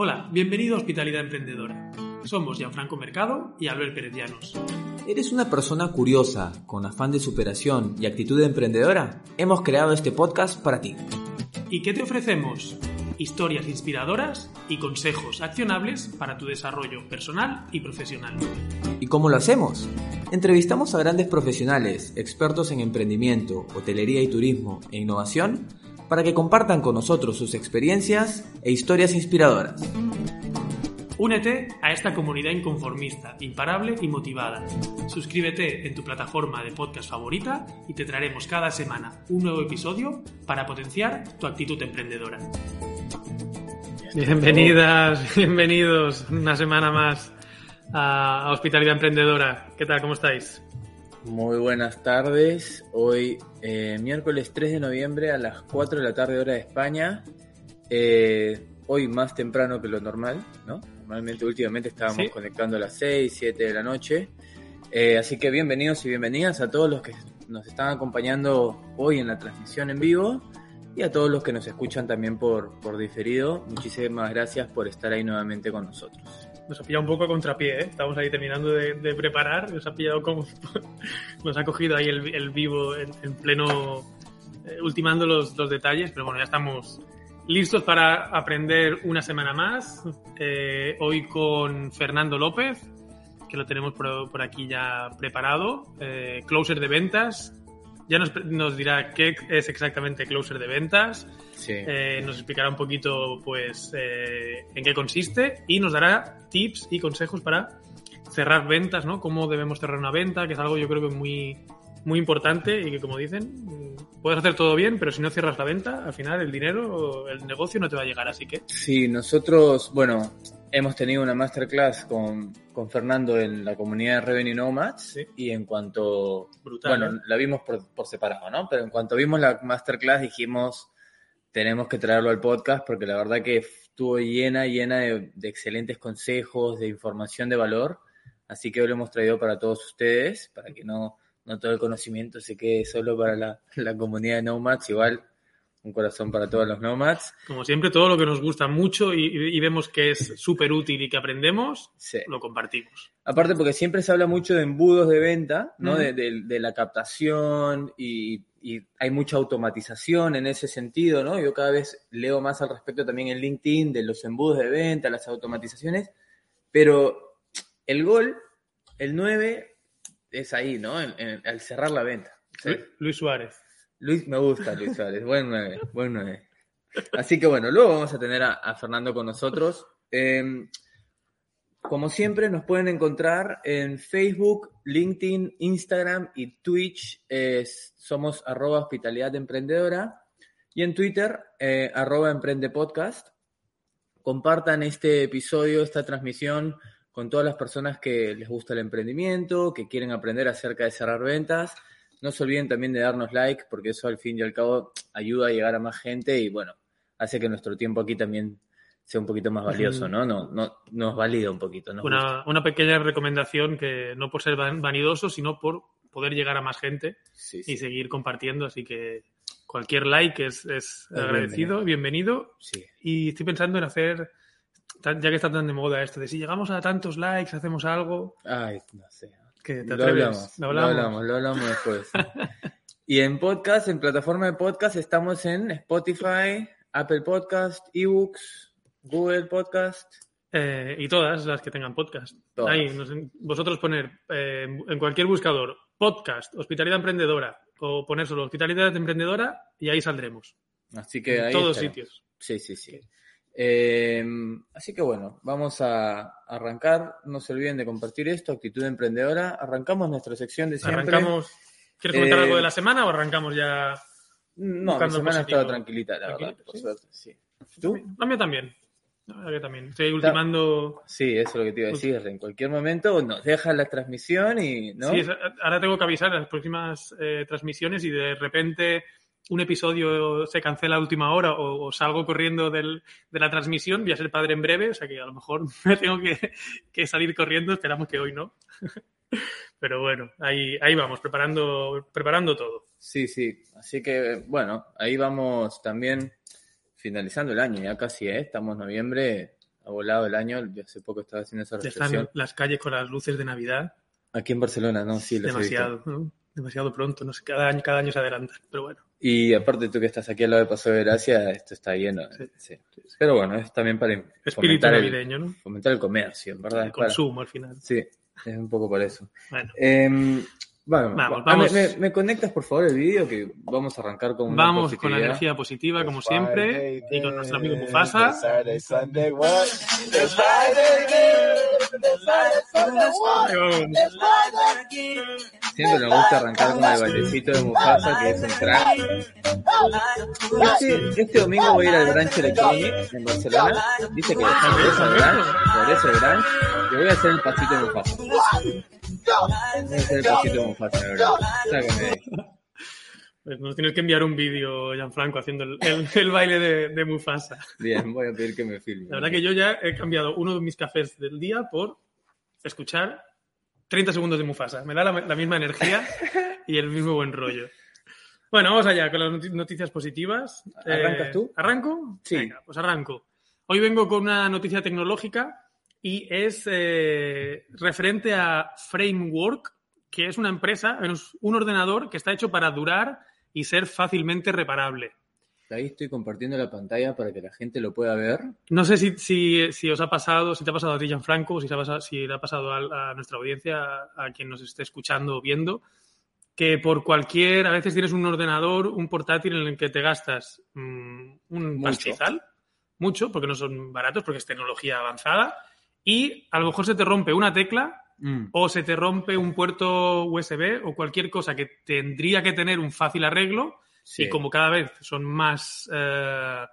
Hola, bienvenido a Hospitalidad Emprendedora. Somos Gianfranco Mercado y Albert Pérez Llanos. ¿Eres una persona curiosa, con afán de superación y actitud emprendedora? Hemos creado este podcast para ti. ¿Y qué te ofrecemos? Historias inspiradoras y consejos accionables para tu desarrollo personal y profesional. ¿Y cómo lo hacemos? Entrevistamos a grandes profesionales, expertos en emprendimiento, hotelería y turismo e innovación para que compartan con nosotros sus experiencias e historias inspiradoras. Únete a esta comunidad inconformista, imparable y motivada. Suscríbete en tu plataforma de podcast favorita y te traeremos cada semana un nuevo episodio para potenciar tu actitud emprendedora. Bienvenidas, bienvenidos una semana más a Hospitalidad Emprendedora. ¿Qué tal? ¿Cómo estáis? Muy buenas tardes. Hoy, eh, miércoles 3 de noviembre a las 4 de la tarde, hora de España. Eh, hoy más temprano que lo normal, ¿no? Normalmente, últimamente estábamos conectando a las 6, 7 de la noche. Eh, así que bienvenidos y bienvenidas a todos los que nos están acompañando hoy en la transmisión en vivo y a todos los que nos escuchan también por, por diferido. Muchísimas gracias por estar ahí nuevamente con nosotros nos ha pillado un poco a contrapié, ¿eh? Estamos ahí terminando de, preparar, nos ha pillado como... nos ha cogido ahí el, vivo en, pleno... Eh, ultimando los, detalles, pero bueno, ya estamos listos para aprender una semana más. Eh, hoy con Fernando López, que lo tenemos por, aquí ya preparado. Closer de ventas, ya nos, nos, dirá qué es exactamente Closer de ventas, eh, nos explicará un poquito pues eh, en qué consiste y nos dará tips y consejos para cerrar ventas, ¿no? Cómo debemos cerrar una venta, que es algo yo creo que muy, muy importante y que como dicen, puedes hacer todo bien, pero si no cierras la venta, al final el dinero, el negocio no te va a llegar, así que... Sí, nosotros, bueno, hemos tenido una masterclass con, con Fernando en la comunidad de Revenue Nomads y en cuanto... bueno, ¿eh? la vimos por, por, separado, ¿no? Pero en cuanto vimos la masterclass dijimos, tenemos que traerlo al podcast porque la verdad que estuvo llena, llena de, de excelentes consejos, de información de valor. Así que hoy lo hemos traído para todos ustedes, para que no, no todo el conocimiento se quede solo para la, la comunidad de Nomads. Igual un corazón para todos los nomads. Como siempre, todo lo que nos gusta mucho y, vemos que es súper útil y que aprendemos, lo compartimos. Aparte porque siempre se habla mucho de embudos de venta, ¿no? de, la captación y, hay mucha automatización en ese sentido, ¿no? Yo cada vez leo más al respecto también en LinkedIn de los embudos de venta, las automatizaciones, pero el gol, el 9, es ahí, ¿no? al cerrar la venta. Luis Suárez. Luis, me gusta Luis Suárez, buen 9, buen 9. Así que bueno, luego vamos a tener a, Fernando con nosotros. Em, como siempre, nos pueden encontrar en Facebook, LinkedIn, Instagram y Twitch. somos arroba hospitalidad emprendedora. Y en Twitter, eh, arroba emprende podcast. Compartan este episodio, esta transmisión con todas las personas que les gusta el emprendimiento, que quieren aprender acerca de cerrar ventas no se olviden también de darnos like, porque eso al fin y al cabo ayuda a llegar a más gente y bueno, hace que nuestro tiempo aquí también sea un poquito más valioso, ¿no? no, no nos valida un poquito. Una, una, pequeña recomendación que no por ser vanidoso, sino por poder llegar a más gente y seguir compartiendo. Así que cualquier like es, es, agradecido, bienvenido. Y estoy pensando en hacer, ya que está tan de moda esto, de si llegamos a tantos likes, hacemos algo. Ay, no sé lo hablamos, lo hablamos, lo hablamos, después. y en podcast, en plataforma de podcast, estamos en Spotify, Apple Podcast, eBooks, Google Podcast. Eh, y todas las que tengan podcast. Ahí, vosotros poner eh, en cualquier buscador podcast, hospitalidad emprendedora, o poner solo hospitalidad emprendedora y ahí saldremos. Así que en todos sitios. Sí, sí, sí. Em, así que bueno, vamos a arrancar. No se olviden de compartir esto, actitud emprendedora. Arrancamos nuestra sección de siempre. Arrancamos. ¿Quieres comentar algo de la semana o arrancamos ya? No, la semana ha estado tranquilita, la verdad, suerte, sí. ¿Tú? También. también. Estoy ultimando. Sí, eso es lo que te iba a decir. En cualquier momento nos dejas la transmisión y. ¿no? Sí, ahora tengo que avisar las próximas eh, transmisiones y de repente un episodio se cancela a última hora o, salgo corriendo del, de la transmisión, voy a ser padre en breve, o sea que a lo mejor me tengo que, salir corriendo, esperamos que hoy no. Pero bueno, ahí, ahí vamos, preparando, preparando todo. Sí, sí, así que bueno, ahí vamos también finalizando el año, ya casi, ¿eh? estamos en noviembre, ha volado el año. Yo hace poco estaba haciendo esa reflexión. están las calles con las luces de Navidad. Aquí en Barcelona, ¿no? Sí, demasiado, ¿no? Demasiado pronto. No sé, cada año, cada año se adelantan. Pero bueno. Y aparte tú que estás aquí al lado de Paso de Gracia, esto está lleno. Sí. sí. Pero bueno, es también para Espíritu fomentar el, navideño, ¿no? fomentar el comercio, en verdad. El es para- consumo al final. Sí, es un poco por eso. Bueno. Em, bueno, Vamos, vamos. ¿me, me- me conectas por favor el vídeo? Que vamos a arrancar con una Vamos con la energía positiva, como siempre, y con nuestro amigo Mufasa. Siempre nos gusta arrancar con el bailecito de Mufasa, que es un crack. Este, este domingo voy a ir al Branch Electronic en Barcelona. Dice que por eso el Branch, por eso el Branch, y voy a hacer el pasito de Mufasa. Pues nos tienes que enviar un vídeo, Gianfranco, haciendo el, el- el baile de, de Mufasa. Bien, voy a pedir que me filmen. La verdad que yo ya he cambiado uno de mis cafés del día por escuchar 30 segundos de Mufasa. Me da la, la misma energía y el mismo buen rollo. Bueno, vamos allá con las noti- noticias positivas. ¿Arrancas Eh, tú? ¿Arranco? Sí. Venga, pues arranco. Hoy vengo con una noticia tecnológica y es eh, referente a Framework, que es una empresa, es un ordenador que está hecho para durar y ser fácilmente reparable. Ahí estoy compartiendo la pantalla para que la gente lo pueda ver. No sé si, si, si os ha pasado, si te ha pasado a ti, Franco, o si, te ha pasado- si le ha pasado a, a nuestra audiencia, a, a quien nos esté escuchando o viendo, que por cualquier, a veces tienes un ordenador, un portátil en el que te gastas mm, un Mucho. pastizal, mucho, porque no son baratos, porque es tecnología avanzada, y a lo mejor se te rompe una tecla Mm. o se te rompe un puerto USB o cualquier cosa que tendría que tener un fácil arreglo Sí. y como cada vez son más eh,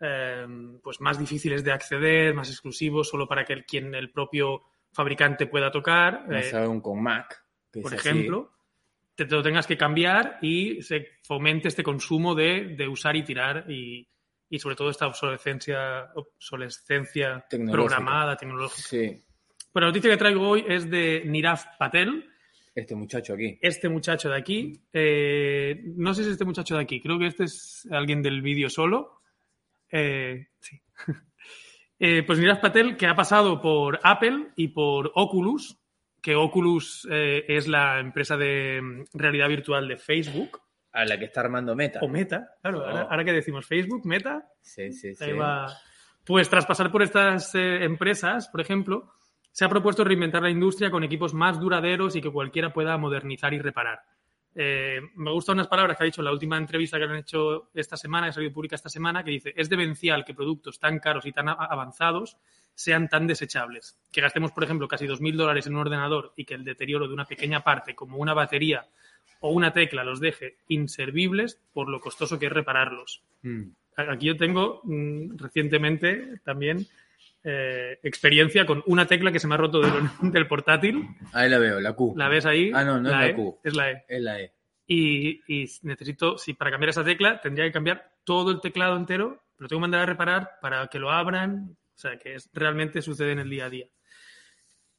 eh, pues más difíciles de acceder, más exclusivos, solo para que el, quien el propio fabricante pueda tocar, Más eh, aún con Mac. que por así. ejemplo, te, te lo tengas que cambiar y se fomente este consumo de, de usar y tirar y, y sobre todo esta obsolescencia, obsolescencia Tecnológica. programada, tecnológica. Sí, Bueno, la noticia que traigo hoy es de Nirav Patel, este muchacho aquí. este muchacho de aquí. eh, no sé si es este muchacho de aquí, creo que este es alguien del vídeo solo. Eh, sí. Eh, pues Nirav Patel, que ha pasado por Apple y por Oculus, que Oculus es la empresa de mm, realidad virtual de Facebook, A la que está armando Meta. o Meta, claro, Oh. ahora, ahora que decimos Facebook, Meta, Sí, sí, sí. Va. Pues tras pasar por estas eh, empresas, por ejemplo, se ha propuesto reinventar la industria con equipos más duraderos y que cualquiera pueda modernizar y reparar. Eh, me gustan unas palabras que ha dicho en la última entrevista que han hecho esta semana, que ha salido pública esta semana, que dice, es demencial que productos tan caros y tan avanzados sean tan desechables. Que gastemos, por ejemplo, casi 2.000 dólares en un ordenador y que el deterioro de una pequeña parte, como una batería o una tecla, los deje inservibles por lo costoso que es repararlos. Mm. Aquí yo tengo mm, recientemente también eh, experiencia con una tecla que se me ha roto del, del portátil. Ahí la veo, la Q. ¿La ves ahí? Ah, no, no es la E, Q. Es la E. Es la E. Y, y necesito, si para cambiar esa tecla, tendría que cambiar todo el teclado entero, lo tengo que mandar a reparar para que lo abran. O sea, que es, realmente sucede en el día a día.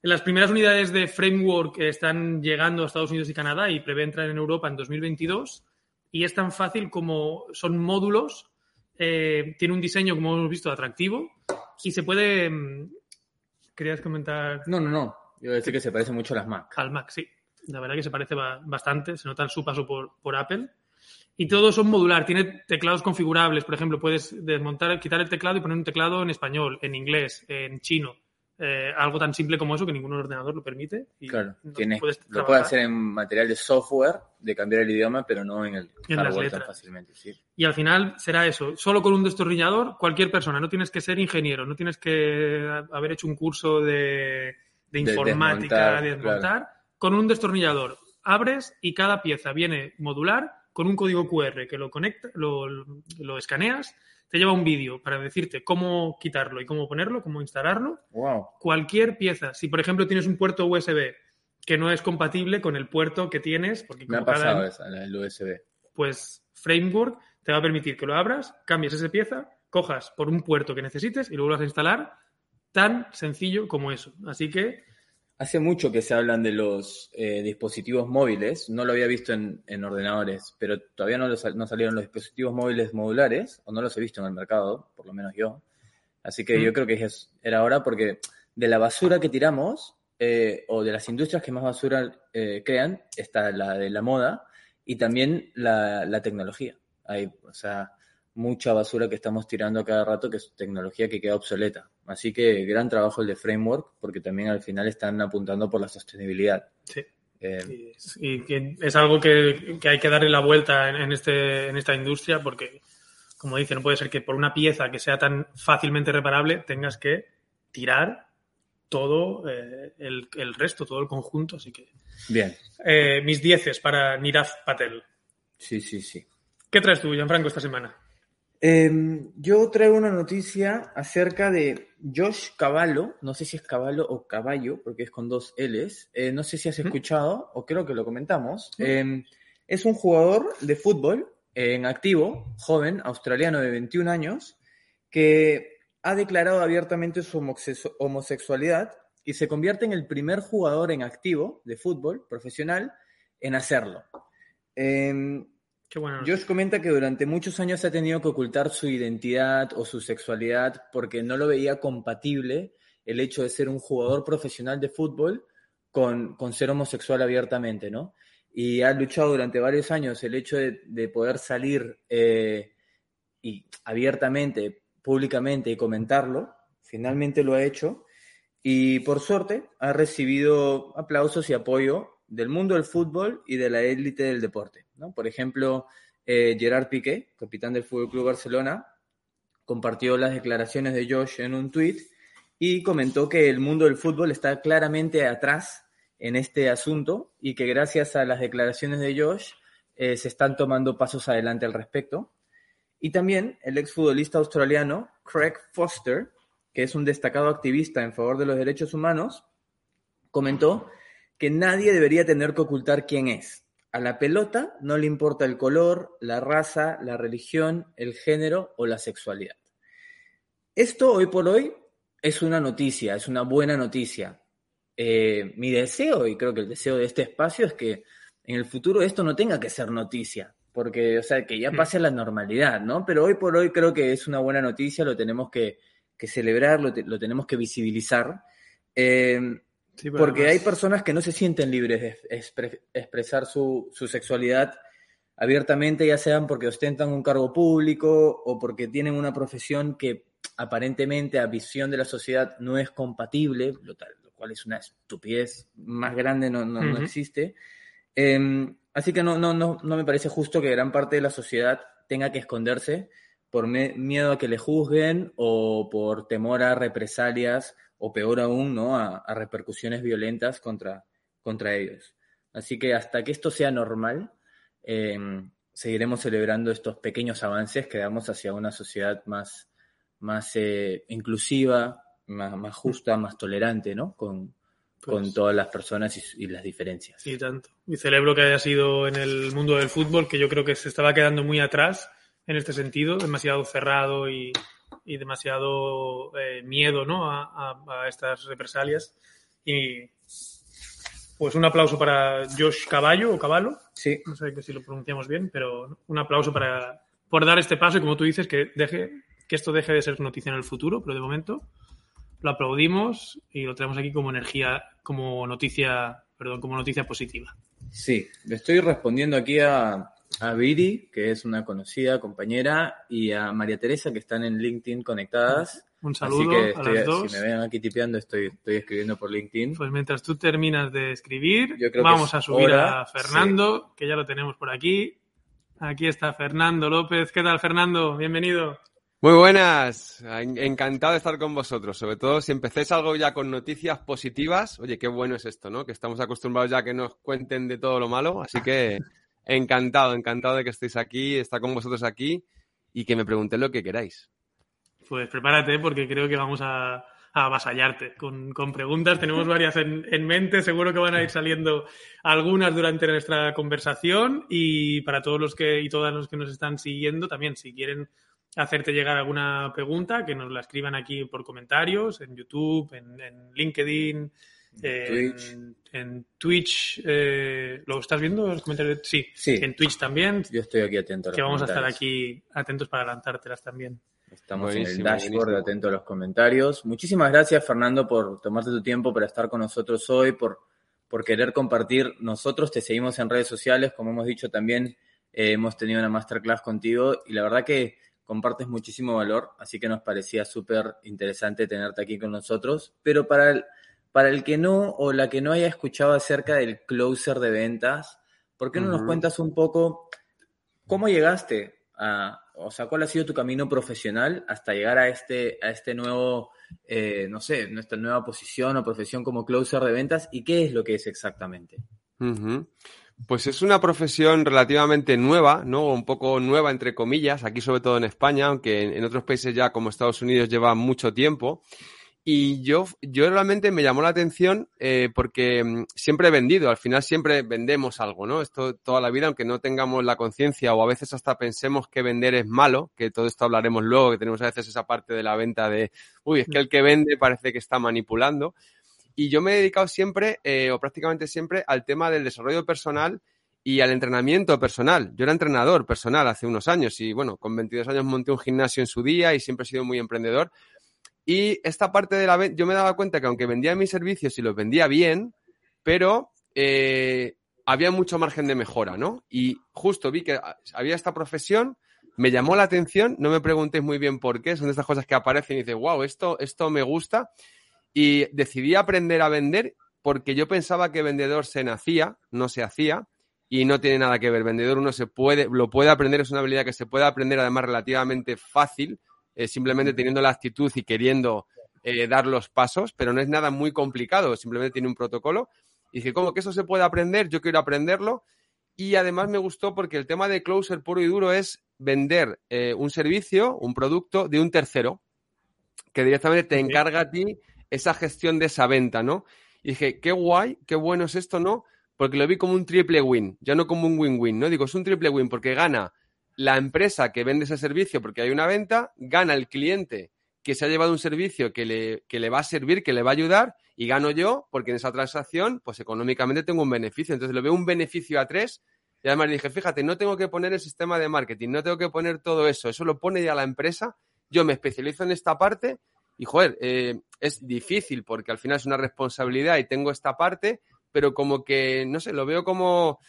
Las primeras unidades de framework están llegando a Estados Unidos y Canadá y prevé entrar en Europa en 2022. Y es tan fácil como son módulos, eh, tiene un diseño, como hemos visto, atractivo y se puede. mm, ¿Querías comentar No, no, no. Yo decir que se parece mucho a las Mac. al Mac? Sí, la verdad que se parece ba- bastante, se nota su paso por, por Apple. Y todos son modular, tiene teclados configurables, por ejemplo, puedes desmontar, quitar el teclado y poner un teclado en español, en inglés, en chino. Eh, algo tan simple como eso que ningún ordenador lo permite. Y Claro. no puedes lo trabajar. puede hacer en material de software, de cambiar el idioma, pero no en el En las tan fácilmente. Sí. Y al final será eso, solo con un destornillador, cualquier persona, no tienes que ser ingeniero, no tienes que haber hecho un curso de, de informática, desmontar, de desmontar, con un destornillador abres y cada pieza viene modular con un código QR que lo conecta, lo, lo escaneas, te lleva un vídeo para decirte cómo quitarlo y cómo ponerlo, cómo instalarlo. Wow. Cualquier pieza, si por ejemplo tienes un puerto USB que no es compatible con el puerto que tienes, porque Me ha como cada- pasado esa, del USB. pues Framework te va a permitir que lo abras, cambies esa pieza, cojas por un puerto que necesites y lo vuelvas a instalar. Tan sencillo como eso. Así que, Hace mucho que se hablan de los eh, dispositivos móviles. No lo había visto en, en ordenadores, pero todavía no, los- no salieron los dispositivos móviles modulares, o no los he visto en el mercado, por lo menos yo. Así que Mm. yo creo que es, era hora porque de la basura que tiramos, eh, o de las industrias que más basura eh, crean, está la de la moda y también la, la tecnología. Hay, o sea, mucha basura que estamos tirando cada rato que es tecnología que queda obsoleta. Así que gran trabajo el de Framework, porque también al final están apuntando por la sostenibilidad. Sí. Eh, Y, y que es algo que, que hay que darle la vuelta en, en este, en esta industria porque, como dice, no puede ser que por una pieza que sea tan fácilmente reparable tengas que tirar todo eh, el, el resto, todo el conjunto. Así que bien, eh, mis dieces para Nirav Patel. sí, sí, sí. ¿Qué traes tú, Gianfranco, esta semana? Eh, yo traigo una noticia acerca de Josh Cavallo, no sé si es Cavallo o Caballo, porque es con dos L's, Eh, no sé si has ¿Mm? escuchado, o creo que lo comentamos, Eh, es un jugador de fútbol eh, en activo, joven, australiano de 21 años, que ha declarado abiertamente su homosex- homosexualidad y se convierte en el primer jugador en activo de fútbol profesional en hacerlo. Em, Qué bueno. Josh comenta que durante muchos años ha tenido que ocultar su identidad o su sexualidad porque no lo veía compatible el hecho de ser un jugador profesional de fútbol con, con ser homosexual abiertamente, ¿no? Y ha luchado durante varios años el hecho de, de poder salir eh, y abiertamente, públicamente y comentarlo. Finalmente lo ha hecho y por suerte ha recibido aplausos y apoyo del mundo del fútbol y de la élite del deporte. Por ejemplo, eh, Gerard Piqué, capitán del Fútbol Club Barcelona, compartió las declaraciones de Josh en un tuit y comentó que el mundo del fútbol está claramente atrás en este asunto y que gracias a las declaraciones de Josh eh, se están tomando pasos adelante al respecto. Y también el exfutbolista australiano Craig Foster, que es un destacado activista en favor de los derechos humanos, comentó que nadie debería tener que ocultar quién es. A la pelota no le importa el color, la raza, la religión, el género o la sexualidad. Esto hoy por hoy es una noticia, es una buena noticia. Eh, mi deseo, y creo que el deseo de este espacio, es que en el futuro esto no tenga que ser noticia, porque, o sea, que ya pase a la normalidad, ¿no? Pero hoy por hoy creo que es una buena noticia, lo tenemos que, que celebrar, lo, te- lo tenemos que visibilizar. Eh, Sí, porque hay personas que no se sienten libres de expre- expresar su, su sexualidad abiertamente, ya sean porque ostentan un cargo público o porque tienen una profesión que aparentemente a visión de la sociedad no es compatible, lo, tal- lo cual es una estupidez más grande, no, no- no existe. Eh, así que no, no, no, no me parece justo que gran parte de la sociedad tenga que esconderse por miedo a que le juzguen o por temor a represalias o peor aún, ¿no? A, a repercusiones violentas contra, contra ellos. Así que hasta que esto sea normal, eh, seguiremos celebrando estos pequeños avances que damos hacia una sociedad más, más eh, inclusiva, más, más justa, más tolerante, ¿no? Con, con Pues- todas las personas y, y las diferencias. Sí, tanto. Y celebro que haya sido en el mundo del fútbol, que yo creo que se estaba quedando muy atrás en este sentido, demasiado cerrado y, y demasiado eh, miedo ¿no? a, a- a estas represalias. Y pues un aplauso para Josh Caballo o Caballo, Sí, no sé si lo pronunciamos bien, pero un aplauso para por dar este paso y como tú dices, que deje que esto deje de ser noticia en el futuro, pero de momento lo aplaudimos y lo traemos aquí como energía, como noticia, perdón, como noticia positiva. Sí, le estoy respondiendo aquí a, a Viri, que es una conocida compañera, y a María Teresa, que están en LinkedIn conectadas. Un Así saludo que a las dos. si me ven aquí tipeando, estoy, estoy escribiendo por LinkedIn. Pues mientras tú terminas de escribir, Yo creo que vamos es a subir hora, a Fernando, que ya lo tenemos por aquí. Aquí está Fernando López. ¿Qué tal, Fernando? Bienvenido. Muy buenas, En- encantado de estar con vosotros, sobre todo si empecéis algo ya con noticias positivas, oye, qué bueno es esto, ¿no? Que estamos acostumbrados ya a que nos cuenten de todo lo malo, así que encantado, encantado de que estéis aquí, estar con vosotros aquí y que me preguntéis lo que queráis. Pues prepárate porque creo que vamos a, a avasallarte con, preguntas. Tenemos varias en, en mente, seguro que van a ir saliendo algunas durante nuestra conversación y para todos los que y todas los que nos están siguiendo también, si quieren hacerte llegar alguna pregunta, que nos la escriban aquí por comentarios, en YouTube, en LinkedIn, en Twitch. en Twitch. eh, ¿Lo estás viendo? Los comentarios? Sí, Sí. en Twitch también, Yo estoy aquí atento. a los que vamos a estar aquí atentos para adelantártelas también. Estamos en el dashboard, buenísimo. atento a los comentarios. Muchísimas gracias, Fernando, por tomarte tu tiempo para estar con nosotros hoy, por, por querer compartir. Nosotros te seguimos en redes sociales, como hemos dicho también, eh, hemos tenido una masterclass contigo y la verdad que compartes muchísimo valor, así que nos parecía súper interesante tenerte aquí con nosotros. Pero para el, para el que no o la que no haya escuchado acerca del closer de ventas, ¿por qué no nos cuentas un poco cómo llegaste a, o sea, cuál ha sido tu camino profesional hasta llegar a este, a este nuevo, eh, no sé, nuestra nueva posición o profesión como closer de ventas y qué es lo que es exactamente? Pues es una profesión relativamente nueva, ¿no? Un poco nueva, entre comillas, aquí sobre todo en España, aunque en, en otros países ya como Estados Unidos lleva mucho tiempo. Y yo, yo realmente me llamó la atención eh, porque mm, siempre he vendido, al final siempre vendemos algo, ¿no? Esto toda la vida, aunque no tengamos la conciencia o a veces hasta pensemos que vender es malo, que todo esto hablaremos luego, que tenemos a veces esa parte de la venta de, uy, es que el que vende parece que está manipulando. Y yo me he dedicado siempre, eh, o prácticamente siempre, al tema del desarrollo personal y al entrenamiento personal. Yo era entrenador personal hace unos años y bueno, con 22 años monté un gimnasio en su día y siempre he sido muy emprendedor. Y esta parte de la venta, yo me daba cuenta que aunque vendía mis servicios y los vendía bien, pero eh, había mucho margen de mejora, ¿no? Y justo vi que había esta profesión, me llamó la atención, no me preguntéis muy bien por qué, son de estas cosas que aparecen y dices, wow, esto, esto me gusta. Y decidí aprender a vender porque yo pensaba que vendedor se nacía, no se hacía, y no tiene nada que ver. Vendedor uno se puede, lo puede aprender, es una habilidad que se puede aprender además relativamente fácil, eh, simplemente teniendo la actitud y queriendo eh, dar los pasos, pero no es nada muy complicado, simplemente tiene un protocolo. Y dije, ¿cómo que eso se puede aprender? Yo quiero aprenderlo. Y además me gustó porque el tema de closer puro y duro es vender eh, un servicio, un producto de un tercero, que directamente te encarga a ti esa gestión de esa venta, ¿no? Y dije, qué guay, qué bueno es esto, ¿no? Porque lo vi como un triple win, ya no como un win-win, ¿no? Digo, es un triple win porque gana la empresa que vende ese servicio porque hay una venta, gana el cliente que se ha llevado un servicio que le, que le va a servir, que le va a ayudar, y gano yo porque en esa transacción, pues económicamente tengo un beneficio. Entonces lo veo un beneficio a tres. Y además dije, fíjate, no tengo que poner el sistema de marketing, no tengo que poner todo eso, eso lo pone ya la empresa, yo me especializo en esta parte y, joder, eh, es difícil porque al final es una responsabilidad y tengo esta parte, pero como que, no sé, lo veo como,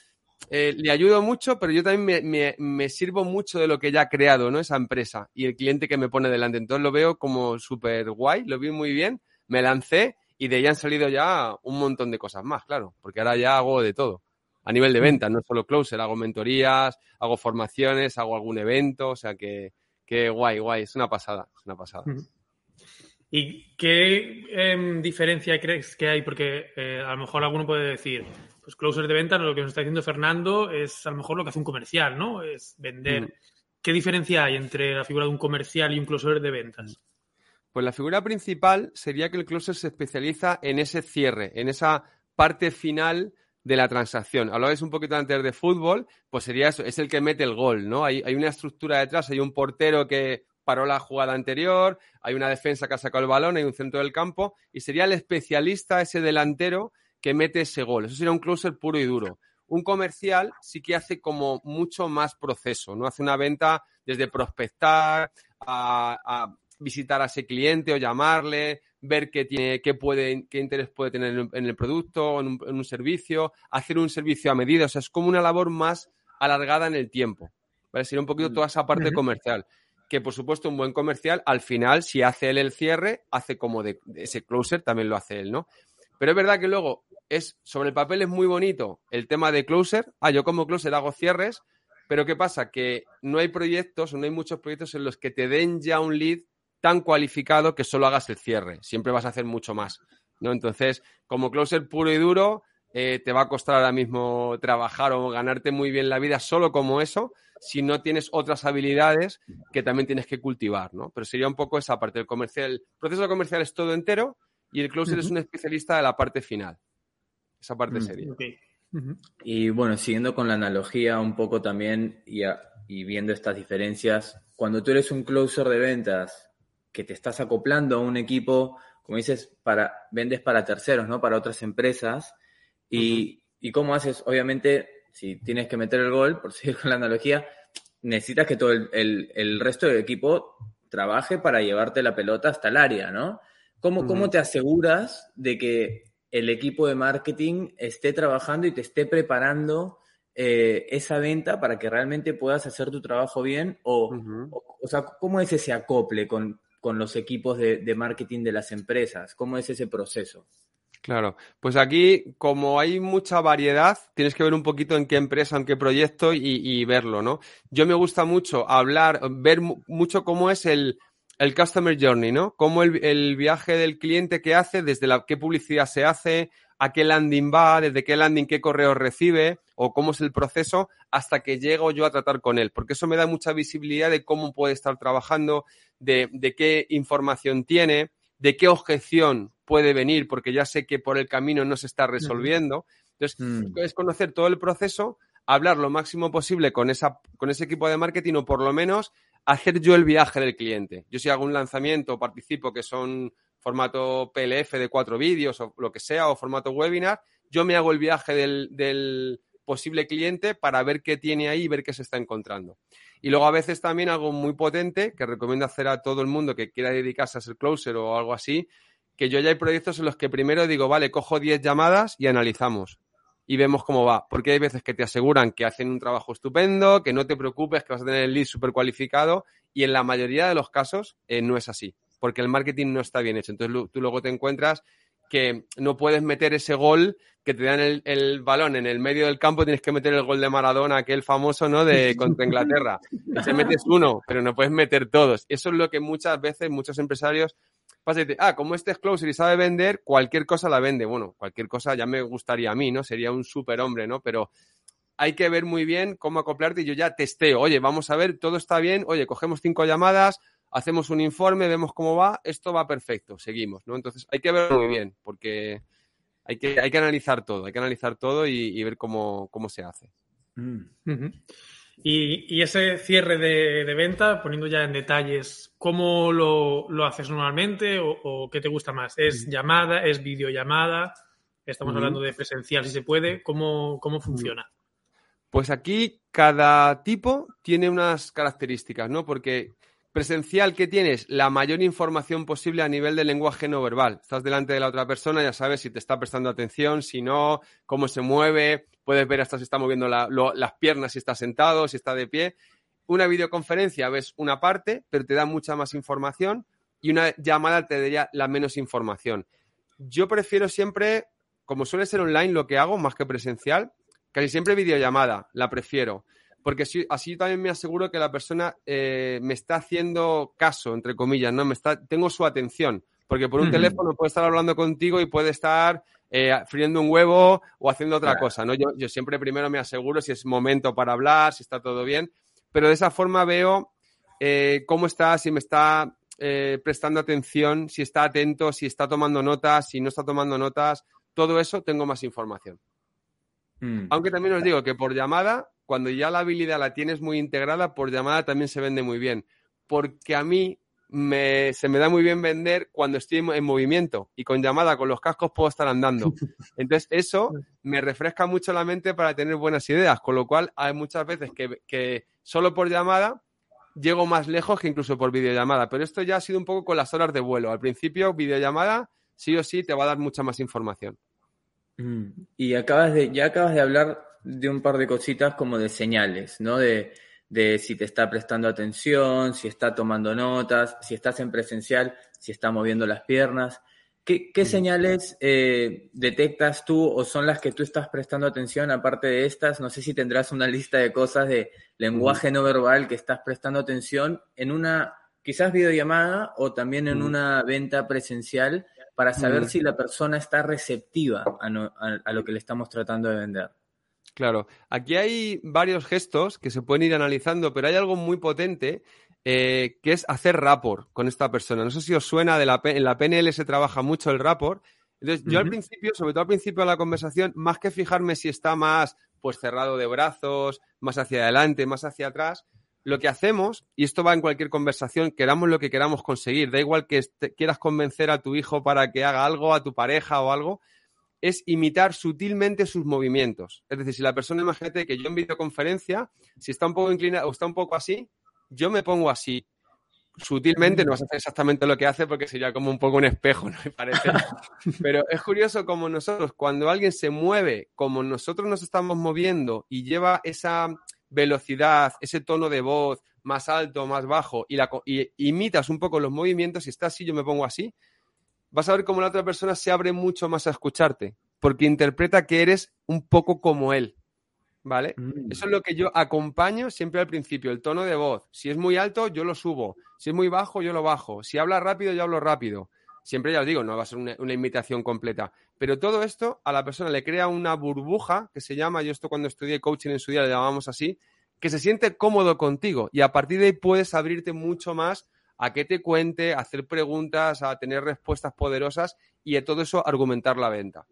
eh, le ayudo mucho, pero yo también me, me- me sirvo mucho de lo que ya ha creado, ¿no? Esa empresa y el cliente que me pone delante. Entonces lo veo como súper guay, lo vi muy bien, me lancé y de ahí han salido ya un montón de cosas más, claro, porque ahora ya hago de todo. A nivel de venta, no solo closer, hago mentorías, hago formaciones, hago algún evento, o sea que, que guay, guay, es una pasada, es una pasada. ¿Y qué em, diferencia crees que hay? Porque eh, a lo mejor alguno puede decir, pues closer de venta, lo que nos está diciendo Fernando es a lo mejor lo que hace un comercial, ¿no? Es vender. Mm. ¿Qué diferencia hay entre la figura de un comercial y un closer de ventas? Pues la figura principal sería que el closer se especializa en ese cierre, en esa parte final de la transacción. Hablabais un poquito antes de fútbol, pues sería eso, es el que mete el gol, ¿no? Hay, hay una estructura detrás, hay un portero que paró la jugada anterior, hay una defensa que ha sacado el balón, hay un centro del campo, y sería el especialista, ese delantero, que mete ese gol. Eso sería un closer puro y duro. Un comercial sí que hace como mucho más proceso, ¿no? Hace una venta desde prospectar a, a visitar a ese cliente o llamarle, ver qué tiene, qué puede, qué interés puede tener en, en el producto, en un, en un servicio, hacer un servicio a medida. O sea, es como una labor más alargada en el tiempo. ¿vale? Sería un poquito toda esa parte comercial. Que por supuesto, un buen comercial, al final, si hace él el cierre, hace como de, de ese closer, también lo hace él, ¿no? Pero es verdad que luego es, sobre el papel es muy bonito el tema de closer. Ah, yo como closer hago cierres, pero ¿qué pasa? Que no hay proyectos o no hay muchos proyectos en los que te den ya un lead tan cualificado que solo hagas el cierre. Siempre vas a hacer mucho más, ¿no? Entonces, como closer puro y duro, eh, te va a costar ahora mismo trabajar o ganarte muy bien la vida solo como eso, si no tienes otras habilidades que también tienes que cultivar, ¿no? Pero sería un poco esa parte del comercial. El proceso comercial es todo entero y el closer es un especialista de la parte final. Esa parte sería. Ok. Ujú. Y bueno, siguiendo con la analogía un poco también y, a- y viendo estas diferencias, cuando tú eres un closer de ventas que te estás acoplando a un equipo, como dices, para, vendes para terceros, ¿no? Para otras empresas. Y, y cómo haces, obviamente, si tienes que meter el gol, por seguir con la analogía, necesitas que todo el, el- el resto del equipo trabaje para llevarte la pelota hasta el área, ¿no? ¿Cómo, ¿Cómo te aseguras de que el equipo de marketing esté trabajando y te esté preparando eh, esa venta para que realmente puedas hacer tu trabajo bien? O, o, o sea, ¿cómo es ese acople con, con los equipos de, de, marketing de las empresas? ¿Cómo es ese proceso? Claro, pues aquí como hay mucha variedad, tienes que ver un poquito en qué empresa, en qué proyecto y, y verlo, ¿no? Yo me gusta mucho hablar, ver mucho cómo es el, el Customer Journey, ¿no? Cómo el, el, viaje del cliente que hace, desde la, qué publicidad se hace, a qué landing va, desde qué landing, qué correo recibe o cómo es el proceso hasta que llego yo a tratar con él, porque eso me da mucha visibilidad de cómo puede estar trabajando, de, de qué información tiene, de qué objeción puede venir, porque ya sé que por el camino no se está resolviendo. Entonces, mm. es conocer todo el proceso, hablar lo máximo posible con, esa, con ese equipo de marketing o por lo menos hacer yo el viaje del cliente. Yo si hago un lanzamiento, participo que son formato PLF de cuatro vídeos o lo que sea, o formato webinar, yo me hago el viaje del, del posible cliente para ver qué tiene ahí y ver qué se está encontrando. Y luego a veces también algo muy potente que recomiendo hacer a todo el mundo que quiera dedicarse a ser closer o algo así, que yo ya hay proyectos en los que primero digo, vale, cojo 10 llamadas y analizamos y vemos cómo va. Porque hay veces que te aseguran que hacen un trabajo estupendo, que no te preocupes, que vas a tener el lead súper cualificado y en la mayoría de los casos eh, no es así, porque el marketing no está bien hecho. Entonces tú luego te encuentras que no puedes meter ese gol que te dan el, el, balón en el medio del campo, tienes que meter el gol de Maradona, aquel famoso, ¿no? De contra Inglaterra. Te metes uno, pero no puedes meter todos. Eso es lo que muchas veces muchos empresarios pasa y dice, ah, como este es closer y sabe vender, cualquier cosa la vende. Bueno, cualquier cosa ya me gustaría a mí, ¿no? Sería un superhombre, ¿no? Pero hay que ver muy bien cómo acoplarte y yo ya testeo. Oye, vamos a ver, todo está bien. Oye, cogemos cinco llamadas, hacemos un informe, vemos cómo va, esto va perfecto, seguimos, ¿no? Entonces hay que ver muy bien, porque hay que, hay que analizar todo, hay que analizar todo y, y ver cómo, cómo, se hace. Mm. Uh -huh. Y, y, ese cierre de, de, venta, poniendo ya en detalles, ¿cómo lo, lo haces normalmente o, o, qué te gusta más? ¿Es uh -huh. llamada? ¿Es videollamada? Estamos uh -huh. hablando de presencial, si se puede. ¿Cómo, cómo funciona? Pues aquí cada tipo tiene unas características, ¿no? Porque presencial que tienes la mayor información posible a nivel de lenguaje no verbal. Estás delante de la otra persona, ya sabes si te está prestando atención, si no, cómo se mueve, puedes ver hasta si está moviendo las piernas, si está sentado, si está de pie. Una videoconferencia ves una parte, pero te da mucha más información y una llamada te daría la menos información. Yo prefiero siempre, como suele ser online lo que hago, más que presencial, casi siempre videollamada, la prefiero porque así, así, también me aseguro que la persona eh, me está haciendo caso, entre comillas, ¿no? Me está, tengo su atención. Porque por un uh -huh. teléfono puede estar hablando contigo y puede estar eh, friendo un huevo o haciendo otra claro. cosa, ¿no? Yo, yo, siempre primero me aseguro si es momento para hablar, si está todo bien, pero de esa forma veo eh, cómo está, si me está eh, prestando atención, si está atento, si está tomando notas, si no está tomando notas, todo eso tengo más información. Mm. Aunque también os digo que por llamada cuando ya la habilidad la tienes muy integrada, por llamada también se vende muy bien. Porque a mí me, se me da muy bien vender cuando estoy en, en, movimiento y con llamada, con los cascos puedo estar andando. Entonces eso me refresca mucho la mente para tener buenas ideas, con lo cual hay muchas veces que, que solo por llamada llego más lejos que incluso por videollamada. Pero esto ya ha sido un poco con las horas de vuelo. Al principio, videollamada sí o sí te va a dar mucha más información. Mm. Y acabas de, ya acabas de hablar de un par de cositas como de señales, ¿no? De, de si te está prestando atención, si está tomando notas, si estás en presencial, si está moviendo las piernas. ¿Qué, qué señales eh, detectas tú o son las que tú estás prestando atención aparte de estas? No sé si tendrás una lista de cosas de lenguaje no verbal que estás prestando atención en una quizás videollamada o también en una venta presencial para saber si la persona está receptiva a, no, a, a lo que le estamos tratando de vender. Claro, aquí hay varios gestos que se pueden ir analizando, pero hay algo muy potente eh, que es hacer rapport con esta persona. No sé si os suena, de la, en la PNL se trabaja mucho el rapport. Entonces, uh -huh. yo al principio, sobre todo al principio de la conversación, más que fijarme si está más pues cerrado de brazos, más hacia adelante, más hacia atrás, lo que hacemos, y esto va en cualquier conversación, queramos lo que queramos conseguir, da igual que quieras convencer a tu hijo para que haga algo, a tu pareja o algo, es imitar sutilmente sus movimientos. Es decir, si la persona, imagínate que yo en videoconferencia, si está un poco inclinada o está un poco así, yo me pongo así. sutilmente, no vas a hacer exactamente lo que hace porque sería como un poco un espejo, ¿no? Me parece. Pero es curioso como nosotros, cuando alguien se mueve como nosotros nos estamos moviendo y lleva esa velocidad, ese tono de voz más alto, más bajo, y, la, y imitas un poco los movimientos, si está así, yo me pongo así, vas a ver cómo la otra persona se abre mucho más a escucharte, porque interpreta que eres un poco como él. ¿Vale? Mm. Eso es lo que yo acompaño siempre al principio, el tono de voz. Si es muy alto, yo lo subo. Si es muy bajo, yo lo bajo. Si habla rápido, yo hablo rápido. Siempre ya os digo, no va a ser una, una imitación completa. Pero todo esto a la persona le crea una burbuja que se llama, yo esto cuando estudié coaching en su día le llamábamos así, que se siente cómodo contigo y a partir de ahí puedes abrirte mucho más a que te cuente, a hacer preguntas, a tener respuestas poderosas y a todo eso argumentar la venta.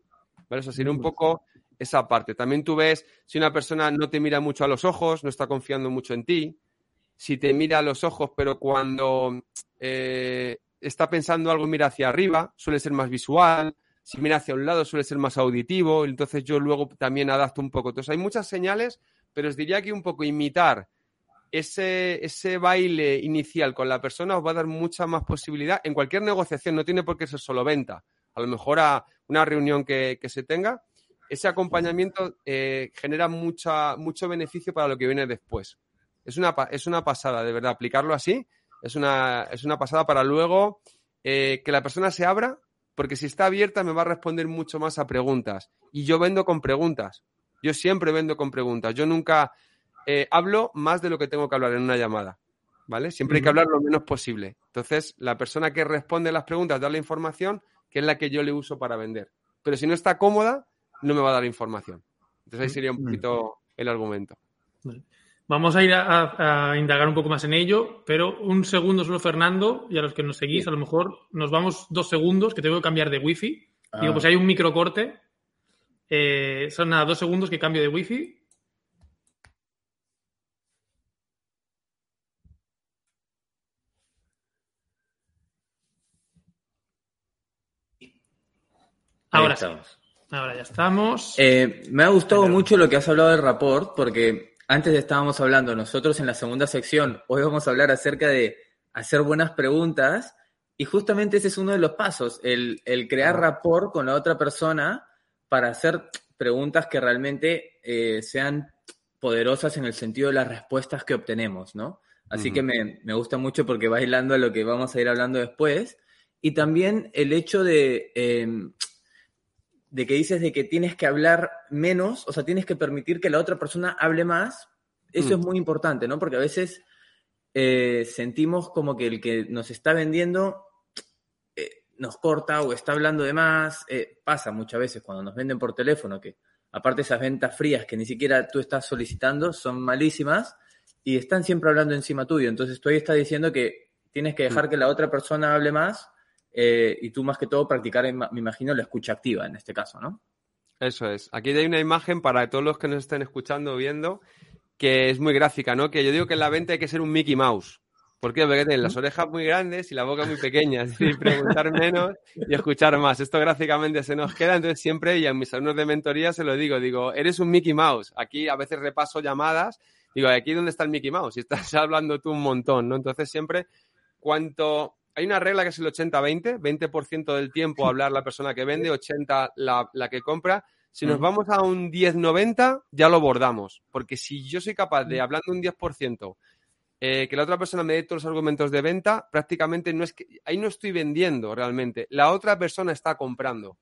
¿Vale? Eso sería un poco esa parte. También tú ves si una persona no te mira mucho a los ojos, no está confiando mucho en ti, si te mira a los ojos, pero cuando eh, está pensando algo mira hacia arriba, suele ser más visual, si mira hacia un lado suele ser más auditivo, entonces yo luego también adapto un poco. Entonces hay muchas señales, pero os diría que un poco imitar ese, ese baile inicial con la persona os va a dar mucha más posibilidad en cualquier negociación, no tiene por qué ser solo venta. A lo mejor a una reunión que, que se tenga, ese acompañamiento eh, genera mucha, mucho beneficio para lo que viene después. Es una, es una pasada, de verdad, aplicarlo así es una, es una pasada para luego eh, que la persona se abra, porque si está abierta me va a responder mucho más a preguntas. Y yo vendo con preguntas. Yo siempre vendo con preguntas. Yo nunca eh, hablo más de lo que tengo que hablar en una llamada. ¿Vale? Siempre hay que hablar lo menos posible. Entonces, la persona que responde las preguntas da la información, que es la que yo le uso para vender. Pero si no está cómoda, no me va a dar información. Entonces ahí sería un Mm. poquito el argumento. Vamos a ir a, a- a indagar un poco más en ello, pero un segundo solo, Fernando, y a los que nos seguís, a lo mejor nos vamos dos segundos, que tengo que cambiar de wifi. Ah. Digo, pues hay un microcorte. Eh, son nada, dos segundos que cambio de wifi. Ahora sí, estamos. ahora ya estamos. Eh, me ha gustado Pero- mucho lo que has hablado del rapport, porque antes estábamos hablando nosotros en la segunda sección, hoy vamos a hablar acerca de hacer buenas preguntas, y justamente ese es uno de los pasos, el, el crear Ah. rapport con la otra persona para hacer preguntas que realmente eh, sean poderosas en el sentido de las respuestas que obtenemos, ¿no? Así Ujú. que me, me gusta mucho porque va hilando a lo que vamos a ir hablando después. Y también el hecho de, eh, de que dices de que tienes que hablar menos, o sea, tienes que permitir que la otra persona hable más, eso Mm. es muy importante, ¿no? Porque a veces eh, sentimos como que el que nos está vendiendo eh, nos corta o está hablando de más. eh, pasa muchas veces cuando nos venden por teléfono, que aparte esas ventas frías que ni siquiera tú estás solicitando son malísimas y están siempre hablando encima tuyo. Entonces tú ahí estás diciendo que tienes que dejar que la otra persona hable más eh, y tú más que todo practicar, me imagino, la escucha activa en este caso, ¿no? Eso es. Aquí hay una imagen para todos los que nos estén escuchando o viendo que es muy gráfica, ¿no? Que yo digo que en la venta hay que ser un Mickey Mouse. ¿Por qué? Porque tienen las orejas muy grandes y la boca muy pequeña. Es decir, preguntar menos y escuchar más. Esto gráficamente se nos queda, entonces siempre, y a mis alumnos de mentoría se lo digo, digo, eres un Mickey Mouse. Aquí a veces repaso llamadas, digo, aquí dónde está el Mickey Mouse y estás hablando tú un montón, ¿no? Entonces siempre, cuanto... Hay una regla que es el 80-20, 20%, del tiempo hablar la persona que vende, 80% la, la que compra. Si nos Mm. vamos a un 10-90, ya lo bordamos. Porque si yo soy capaz de, hablando un 10%, eh, que la otra persona me dé todos los argumentos de venta, prácticamente no es que. Ahí no estoy vendiendo realmente. La otra persona está comprando,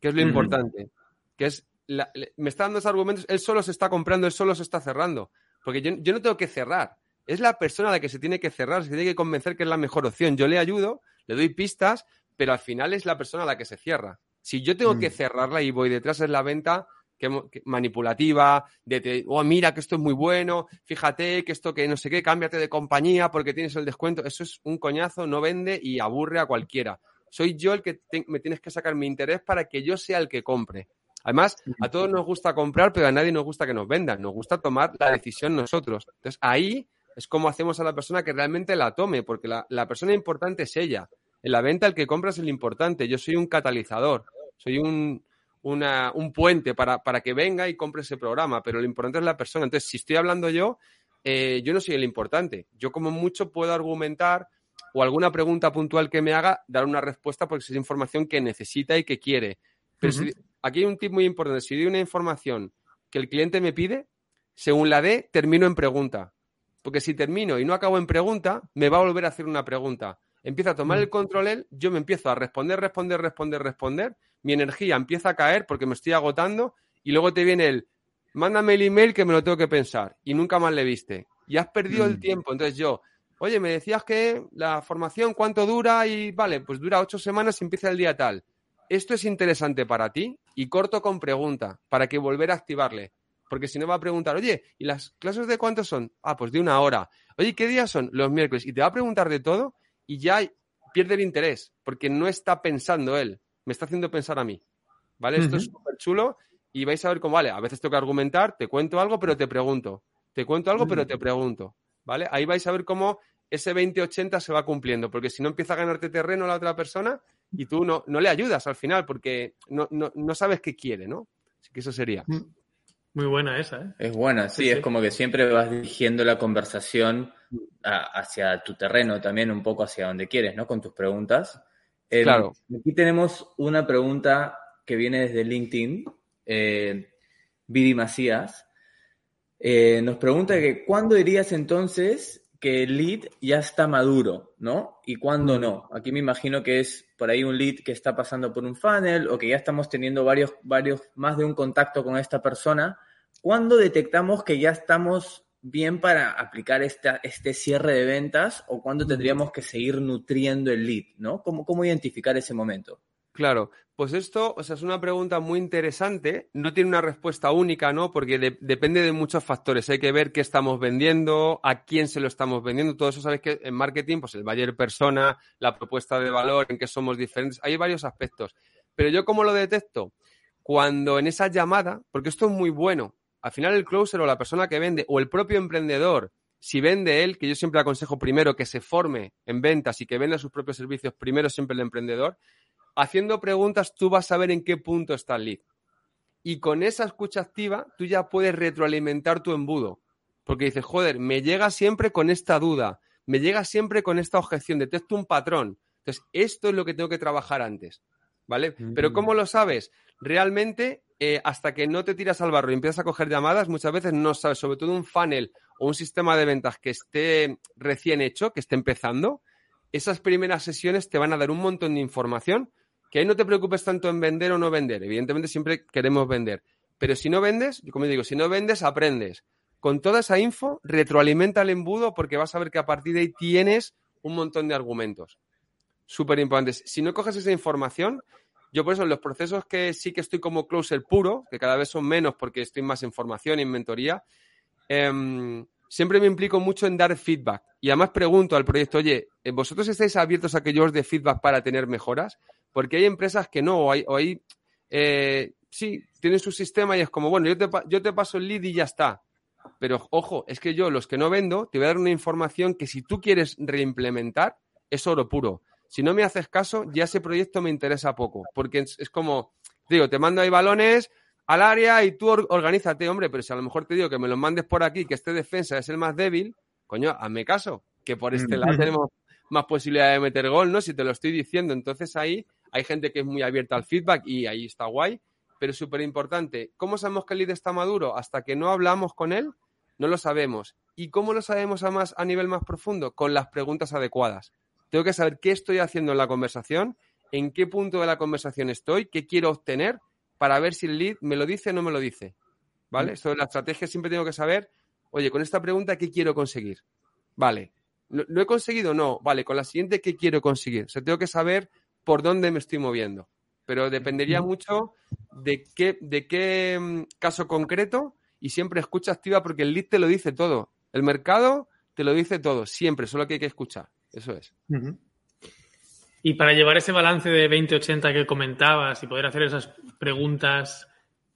que es lo Ujú. importante. Que es. la- me está dando esos argumentos, él solo se está comprando, él solo se está cerrando. Porque yo, yo no tengo que cerrar. Es la persona la que se tiene que cerrar, se tiene que convencer que es la mejor opción. Yo le ayudo, le doy pistas, pero al final es la persona la que se cierra. Si yo tengo Mm. que cerrarla y voy detrás es la venta que, manipulativa, de te- oh, mira que esto es muy bueno, fíjate que esto que no sé qué, cámbiate de compañía porque tienes el descuento. Eso es un coñazo, no vende y aburre a cualquiera. Soy yo el que te- me tienes que sacar mi interés para que yo sea el que compre. Además, a todos nos gusta comprar, pero a nadie nos gusta que nos vendan. Nos gusta tomar la decisión nosotros. Entonces, ahí es como hacemos a la persona que realmente la tome, porque la, la persona importante es ella. En la venta el que compra es el importante. Yo soy un catalizador, soy un, una- un puente para, para que venga y compre ese programa, pero lo importante es la persona. Entonces, si estoy hablando yo, eh, yo no soy el importante. Yo como mucho puedo argumentar o alguna pregunta puntual que me haga, dar una respuesta porque es información que necesita y que quiere. Pero si- aquí hay un tip muy importante. Si doy una información que el cliente me pide, según la dé, termino en pregunta. Porque si termino y no acabo en pregunta, me va a volver a hacer una pregunta. Empieza a tomar el control él, yo me empiezo a responder, responder, responder, responder. Mi energía empieza a caer porque me estoy agotando y luego te viene el, mándame el email que me lo tengo que pensar y nunca más le viste. Y has perdido el Mm. tiempo. Entonces yo, oye, me decías que la formación cuánto dura y vale, pues dura ocho semanas y empieza el día tal. Esto es interesante para ti y corto con pregunta para que volver a activarle. Porque si no va a preguntar, oye, ¿y las clases de cuánto son? Ah, pues de una hora. Oye, ¿qué días son? Los miércoles. Y te va a preguntar de todo y ya pierde el interés porque no está pensando él, me está haciendo pensar a mí. ¿Vale? Esto es súper chulo y vais a ver cómo, vale, a veces tengo que argumentar, te cuento algo, pero te pregunto. Te cuento algo, pero te pregunto. ¿Vale? Ahí vais a ver cómo ese 20-80 se va cumpliendo, porque si no empieza a ganarte terreno la otra persona y tú no, no le ayudas al final porque no, no, no sabes qué quiere, ¿no? Así que eso sería. Muy buena esa, ¿eh? Es buena, sí, Sí, es sí. como que siempre vas dirigiendo la conversación a- hacia tu terreno también, un poco hacia donde quieres, ¿no? Con tus preguntas. Eh, Claro. Aquí tenemos una pregunta que viene desde LinkedIn, eh, Viri Macías. Eh, nos pregunta que ¿cuándo dirías entonces que el lead ya está maduro, ¿no? Y cuándo no. Aquí me imagino que es por ahí un lead que está pasando por un funnel o que ya estamos teniendo varios, varios, más de un contacto con esta persona. ¿Cuándo detectamos que ya estamos bien para aplicar esta, este cierre de ventas o cuándo tendríamos que seguir nutriendo el lead, ¿no? ¿Cómo, cómo identificar ese momento? Claro, pues esto, o sea, es una pregunta muy interesante. No tiene una respuesta única, ¿no? Porque de- depende de muchos factores. Hay que ver qué estamos vendiendo, a quién se lo estamos vendiendo. Todo eso sabes que en marketing, pues el buyer persona, la propuesta de valor, en qué somos diferentes. Hay varios aspectos. Pero yo, ¿cómo lo detecto? Cuando en esa llamada, porque esto es muy bueno. Al final, el closer o la persona que vende o el propio emprendedor, si vende él, que yo siempre aconsejo primero que se forme en ventas y que venda sus propios servicios, primero siempre el emprendedor haciendo preguntas tú vas a ver en qué punto está el lead. Y con esa escucha activa, tú ya puedes retroalimentar tu embudo. Porque dices, joder, me llega siempre con esta duda, me llega siempre con esta objeción, detecto un patrón. Entonces, esto es lo que tengo que trabajar antes. ¿Vale? Pero ¿cómo lo sabes? Realmente, eh, hasta que no te tiras al barro y empiezas a coger llamadas, muchas veces no sabes, sobre todo un funnel o un sistema de ventas que esté recién hecho, que esté empezando, esas primeras sesiones te van a dar un montón de información que ahí no te preocupes tanto en vender o no vender. Evidentemente siempre queremos vender. Pero si no vendes, como digo, si no vendes, aprendes. Con toda esa info, retroalimenta el embudo porque vas a ver que a partir de ahí tienes un montón de argumentos. Súper importantes. Si no coges esa información, yo por eso en los procesos que sí que estoy como closer puro, que cada vez son menos porque estoy más en formación y en mentoría, em, siempre me implico mucho en dar feedback. Y además pregunto al proyecto, oye, eh, ¿vosotros estáis abiertos a que yo os dé feedback para tener mejoras? Porque hay empresas que no, o hay, o hay eh, sí, tienen su sistema y es como, bueno, yo te, yo te paso el lead y ya está. Pero ojo, es que yo, los que no vendo, te voy a dar una información que si tú quieres reimplementar, es oro puro. Si no me haces caso, ya ese proyecto me interesa poco. Porque es, es como, digo, te mando ahí balones al área y tú or- organízate, hombre, pero si a lo mejor te digo que me los mandes por aquí, que este defensa es el más débil, coño, hazme caso, que por este Mm. lado tenemos más posibilidad de meter gol, ¿no? Si te lo estoy diciendo. Entonces ahí hay gente que es muy abierta al feedback y ahí está guay, pero es súper importante. ¿Cómo sabemos que el lead está maduro? Hasta que no hablamos con él, no lo sabemos. ¿Y cómo lo sabemos a, más, a nivel más profundo? Con las preguntas adecuadas. Tengo que saber qué estoy haciendo en la conversación, en qué punto de la conversación estoy, qué quiero obtener, para ver si el lead me lo dice o no me lo dice. ¿Vale? Esto de la estrategia siempre tengo que saber, oye, con esta pregunta, ¿qué quiero conseguir? Vale. ¿Lo, lo he conseguido? No. Vale, con la siguiente, ¿qué quiero conseguir? O sea, tengo que saber por dónde me estoy moviendo. Pero dependería mucho de qué, de qué mm, caso concreto y siempre escucha activa porque el lead te lo dice todo. El mercado te lo dice todo, siempre, solo que hay que escuchar. Eso es. Y para llevar ese balance de 20-80 que comentabas y poder hacer esas preguntas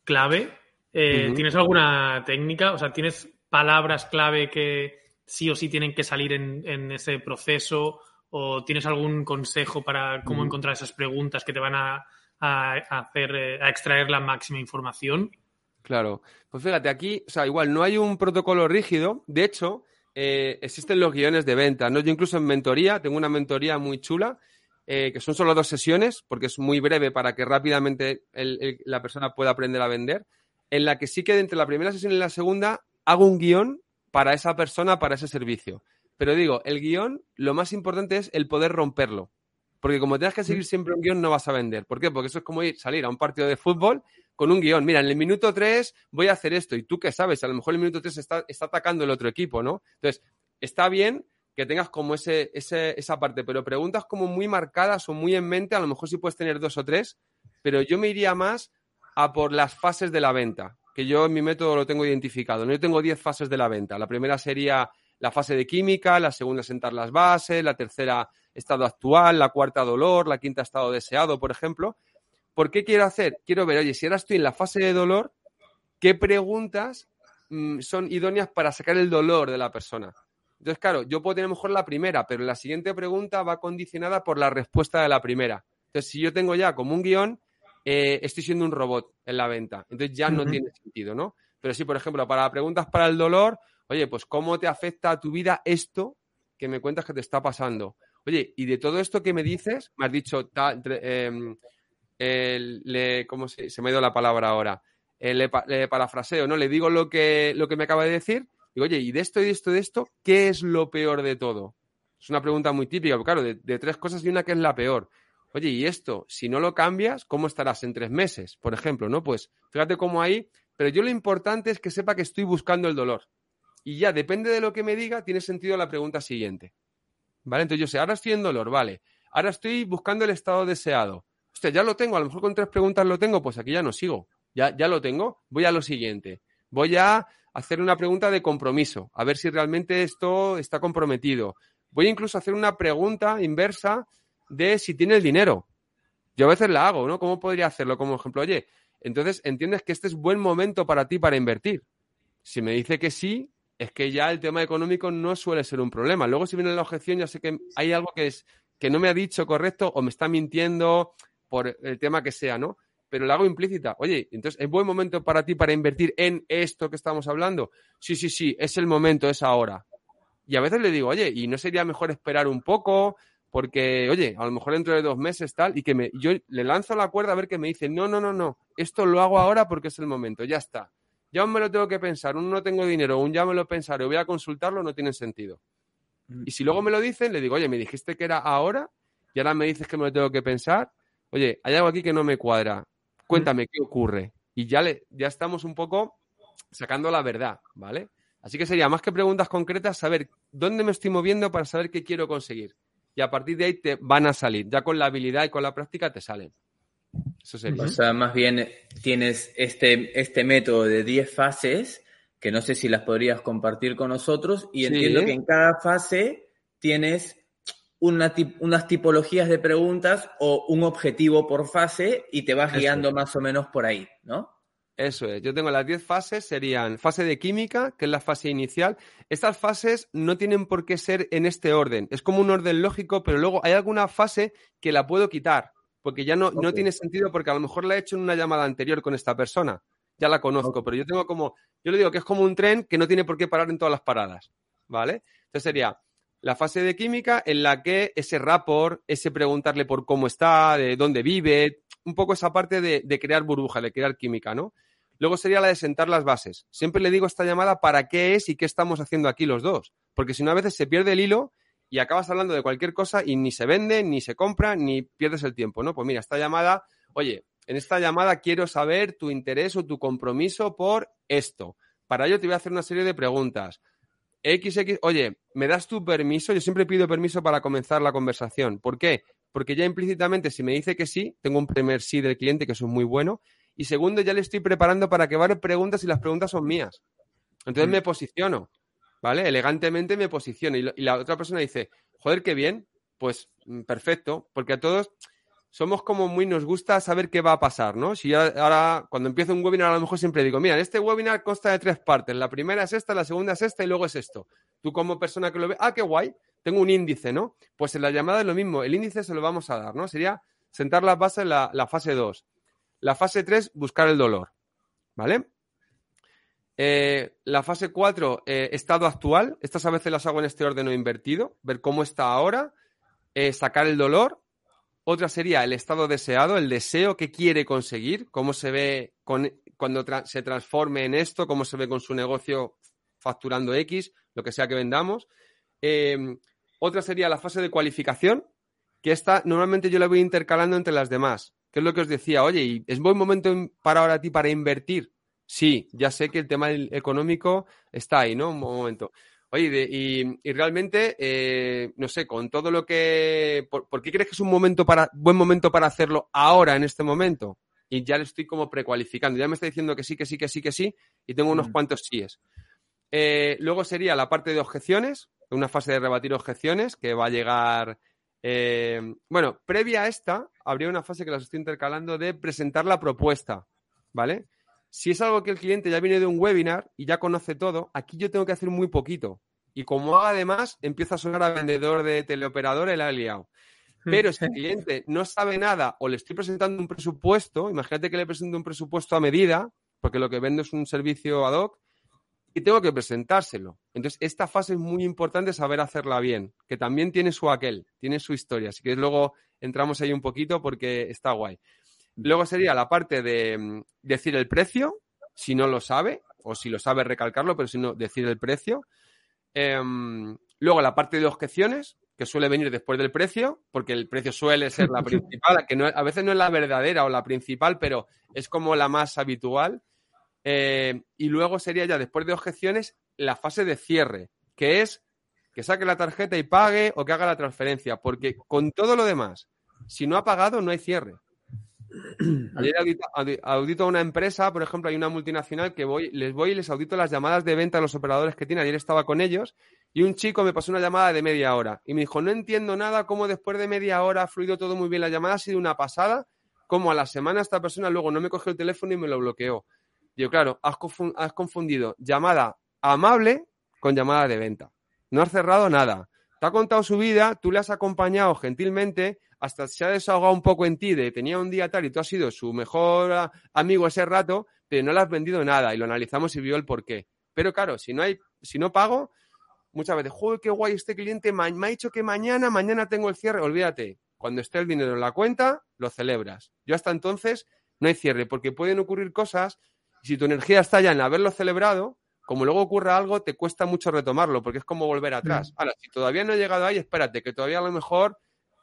clave, eh. ¿tienes alguna técnica? O sea, ¿tienes palabras clave que sí o sí tienen que salir en, en ese proceso? ¿O tienes algún consejo para cómo encontrar esas preguntas que te van a, a- a hacer, eh, a extraer la máxima información? Claro. Pues fíjate, aquí, o sea, igual no hay un protocolo rígido. De hecho, eh, existen los guiones de venta, ¿no? Yo incluso en mentoría, tengo una mentoría muy chula, eh, que son solo dos sesiones, porque es muy breve para que rápidamente el- el- la persona pueda aprender a vender, en la que sí que entre la primera sesión y la segunda hago un guion para esa persona, para ese servicio. Pero digo, el guion, lo más importante es el poder romperlo. Porque como tengas que seguir siempre un guion, no vas a vender. ¿Por qué? Porque eso es como ir, salir a un partido de fútbol con un guion. Mira, en el minuto 3 voy a hacer esto. ¿Y tú qué sabes? A lo mejor en el minuto 3 está, está atacando el otro equipo, ¿no? Entonces, está bien que tengas como ese, ese- esa parte, pero preguntas como muy marcadas o muy en mente, a lo mejor sí puedes tener dos o tres, pero yo me iría más a por las fases de la venta, que yo en mi método lo tengo identificado. ¿no? Yo tengo 10 fases de la venta. La primera sería la fase de química, la segunda sentar las bases, la tercera estado actual, la cuarta dolor, la quinta estado deseado, por ejemplo. ¿Por qué quiero hacer? Quiero ver, oye, si ahora estoy en la fase de dolor, ¿qué preguntas mm, son idóneas para sacar el dolor de la persona? Entonces, claro, yo puedo tener mejor la primera, pero la siguiente pregunta va condicionada por la respuesta de la primera. Entonces, si yo tengo ya como un guion, eh, estoy siendo un robot en la venta. Entonces ya no tiene sentido, ¿no? Pero sí, por ejemplo, para preguntas para el dolor, oye, pues ¿cómo te afecta a tu vida esto que me cuentas que te está pasando? Oye, y de todo esto que me dices, me has dicho, tre- le- ¿cómo se, me ha ido la palabra ahora? Eh, le, pa- le parafraseo, ¿no? Le digo lo que, lo que me acaba de decir. Digo, oye, y de esto y de esto y de esto, ¿qué es lo peor de todo? Es una pregunta muy típica, porque, claro, de, de tres cosas y una que es la peor. Oye, y esto, si no lo cambias, ¿cómo estarás en tres meses, por ejemplo? ¿No? Pues fíjate cómo ahí, pero yo lo importante es que sepa que estoy buscando el dolor. Y ya, depende de lo que me diga, tiene sentido la pregunta siguiente. ¿Vale? Entonces yo sé, ahora estoy en dolor, vale. Ahora estoy buscando el estado deseado. Hostia, ya lo tengo, a lo mejor con tres preguntas lo tengo, pues aquí ya no sigo. Ya, ya lo tengo, voy a lo siguiente. Voy a hacer una pregunta de compromiso, a ver si realmente esto está comprometido. Voy incluso a hacer una pregunta inversa de si tiene el dinero. Yo a veces la hago, ¿no? ¿Cómo podría hacerlo? Como ejemplo, oye, entonces entiendes que este es buen momento para ti para invertir. Si me dice que sí, es que ya el tema económico no suele ser un problema. Luego, si viene la objeción, ya sé que hay algo que es que no me ha dicho correcto o me está mintiendo por el tema que sea, ¿no? Pero la hago implícita. Oye, entonces, ¿es buen momento para ti para invertir en esto que estamos hablando? Sí, sí, sí, es el momento, es ahora. Y a veces le digo, oye, ¿y no sería mejor esperar un poco? Porque, oye, a lo mejor dentro de dos meses tal, y que me, yo le lanzo la cuerda a ver qué me dice, no, no, no, no, esto lo hago ahora porque es el momento, ya está. Ya me lo tengo que pensar, un no tengo dinero, un ya me lo pensaré, voy a consultarlo, no tiene sentido. Y si luego me lo dicen, le digo, oye, me dijiste que era ahora y ahora me dices que me lo tengo que pensar. Oye, hay algo aquí que no me cuadra. Cuéntame qué ocurre. Y ya, le, ya estamos un poco sacando la verdad, ¿vale? Así que sería más que preguntas concretas, saber dónde me estoy moviendo para saber qué quiero conseguir. Y a partir de ahí te van a salir. Ya con la habilidad y con la práctica te salen. Eso sería. O sea, más bien tienes este, este método de 10 fases, que no sé si las podrías compartir con nosotros, y Sí. entiendo que en cada fase tienes una tip- unas tipologías de preguntas o un objetivo por fase y te vas Eso guiando más o menos por ahí, ¿no? Eso es. Yo tengo las 10 fases, serían fase de química, que es la fase inicial. Estas fases no tienen por qué ser en este orden. Es como un orden lógico, pero luego hay alguna fase que la puedo quitar, porque ya no, no tiene sentido, porque a lo mejor la he hecho en una llamada anterior con esta persona. Ya la conozco, pero yo tengo como, yo le digo que es como un tren que no tiene por qué parar en todas las paradas. ¿Vale? Entonces sería la fase de química en la que ese rapport, ese preguntarle por cómo está, de dónde vive, un poco esa parte de, de crear burbuja, de crear química, ¿no? Luego sería la de sentar las bases. Siempre le digo esta llamada para qué es y qué estamos haciendo aquí los dos. Porque si no, a veces se pierde el hilo y acabas hablando de cualquier cosa y ni se vende, ni se compra, ni pierdes el tiempo, ¿no? Pues mira, esta llamada, oye, en esta llamada quiero saber tu interés o tu compromiso por esto. Para ello te voy a hacer una serie de preguntas. XX, oye, ¿me das tu permiso? Yo siempre pido permiso para comenzar la conversación. ¿Por qué? Porque ya implícitamente, si me dice que sí, tengo un primer sí del cliente, que eso es muy bueno. Y segundo, ya le estoy preparando para que varias preguntas y las preguntas son mías. Entonces Mm. me posiciono, ¿vale? Elegantemente me posiciono. Y, lo- y la otra persona dice, joder, qué bien. Pues mm, perfecto, porque a todos somos como muy, nos gusta saber qué va a pasar, ¿no? Si ahora, cuando empiezo un webinar, a lo mejor siempre digo, mira, este webinar consta de tres partes. La primera es esta, la segunda es esta y luego es esto. Tú como persona que lo ve, ah, qué guay, tengo un índice, ¿no? Pues en la llamada es lo mismo, el índice se lo vamos a dar, ¿no? Sería sentar las bases en la, la fase 2. La fase 3, buscar el dolor, ¿vale? Eh, la fase 4, eh, estado actual. Estas a veces las hago en este orden o invertido. Ver cómo está ahora. eh, sacar el dolor. Otra sería el estado deseado, el deseo que quiere conseguir, cómo se ve con- cuando se transforme en esto, cómo se ve con su negocio facturando X, lo que sea que vendamos. Eh, otra sería la fase de cualificación, que esta normalmente yo la voy intercalando entre las demás, que es lo que os decía, oye, ¿y ¿es buen momento para ahora a ti para invertir? Sí, ya sé que el tema económico está ahí, ¿no? Un momento. Oye, de- y, y realmente, eh, no sé, con todo lo que... ¿por, por qué crees que es un momento para, buen momento para hacerlo ahora, en este momento? Y ya le estoy como precualificando. Ya me está diciendo que sí, que sí, que sí, que sí, y tengo unos Mm. cuantos síes. Eh, luego sería la parte de objeciones, una fase de rebatir objeciones que va a llegar. eh, bueno, previa a esta, habría una fase que las estoy intercalando de presentar la propuesta, ¿vale? Si es algo que el cliente ya viene de un webinar y ya conoce todo, aquí yo tengo que hacer muy poquito. Y como haga además, empieza a sonar a vendedor de teleoperador el ha liado. Pero si el cliente no sabe nada o le estoy presentando un presupuesto, imagínate que le presento un presupuesto a medida, porque lo que vendo es un servicio ad hoc, y tengo que presentárselo. Entonces, esta fase es muy importante saber hacerla bien, que también tiene su aquel, tiene su historia. Así que luego entramos ahí un poquito porque está guay. Luego sería la parte de mm, decir el precio, si no lo sabe, o si lo sabe recalcarlo, pero si no, decir el precio. Em, luego la parte de objeciones, que suele venir después del precio, porque el precio suele ser la principal, que no, a veces no es la verdadera o la principal, pero es como la más habitual. Eh, y luego sería ya después de objeciones la fase de cierre, que es que saque la tarjeta y pague o que haga la transferencia, porque con todo lo demás, si no ha pagado, no hay cierre. Ayer audito, audi- audito a una empresa, por ejemplo, hay una multinacional que voy, les voy y les audito las llamadas de venta a los operadores que tiene. Ayer estaba con ellos y un chico me pasó una llamada de media hora y me dijo, no entiendo nada cómo después de media hora ha fluido todo muy bien. La llamada ha sido una pasada, como a la semana esta persona luego no me cogió el teléfono y me lo bloqueó. Digo, claro, has confun- has confundido llamada amable con llamada de venta. No has cerrado nada. Te ha contado su vida, tú le has acompañado gentilmente, hasta se ha desahogado un poco en ti de tenía un día tal y tú has sido su mejor ah, amigo ese rato, pero no le has vendido nada y lo analizamos y vio el por qué. Pero claro, si no hay, si no pago, muchas veces, joder, qué guay este cliente, me ha dicho que mañana, mañana tengo el cierre, olvídate. Cuando esté el dinero en la cuenta, lo celebras. Yo hasta entonces no hay cierre, porque pueden ocurrir cosas, y si tu energía está ya en haberlo celebrado, como luego ocurra algo, te cuesta mucho retomarlo, porque es como volver atrás. Ahora, si todavía no he llegado ahí, espérate, que todavía a lo mejor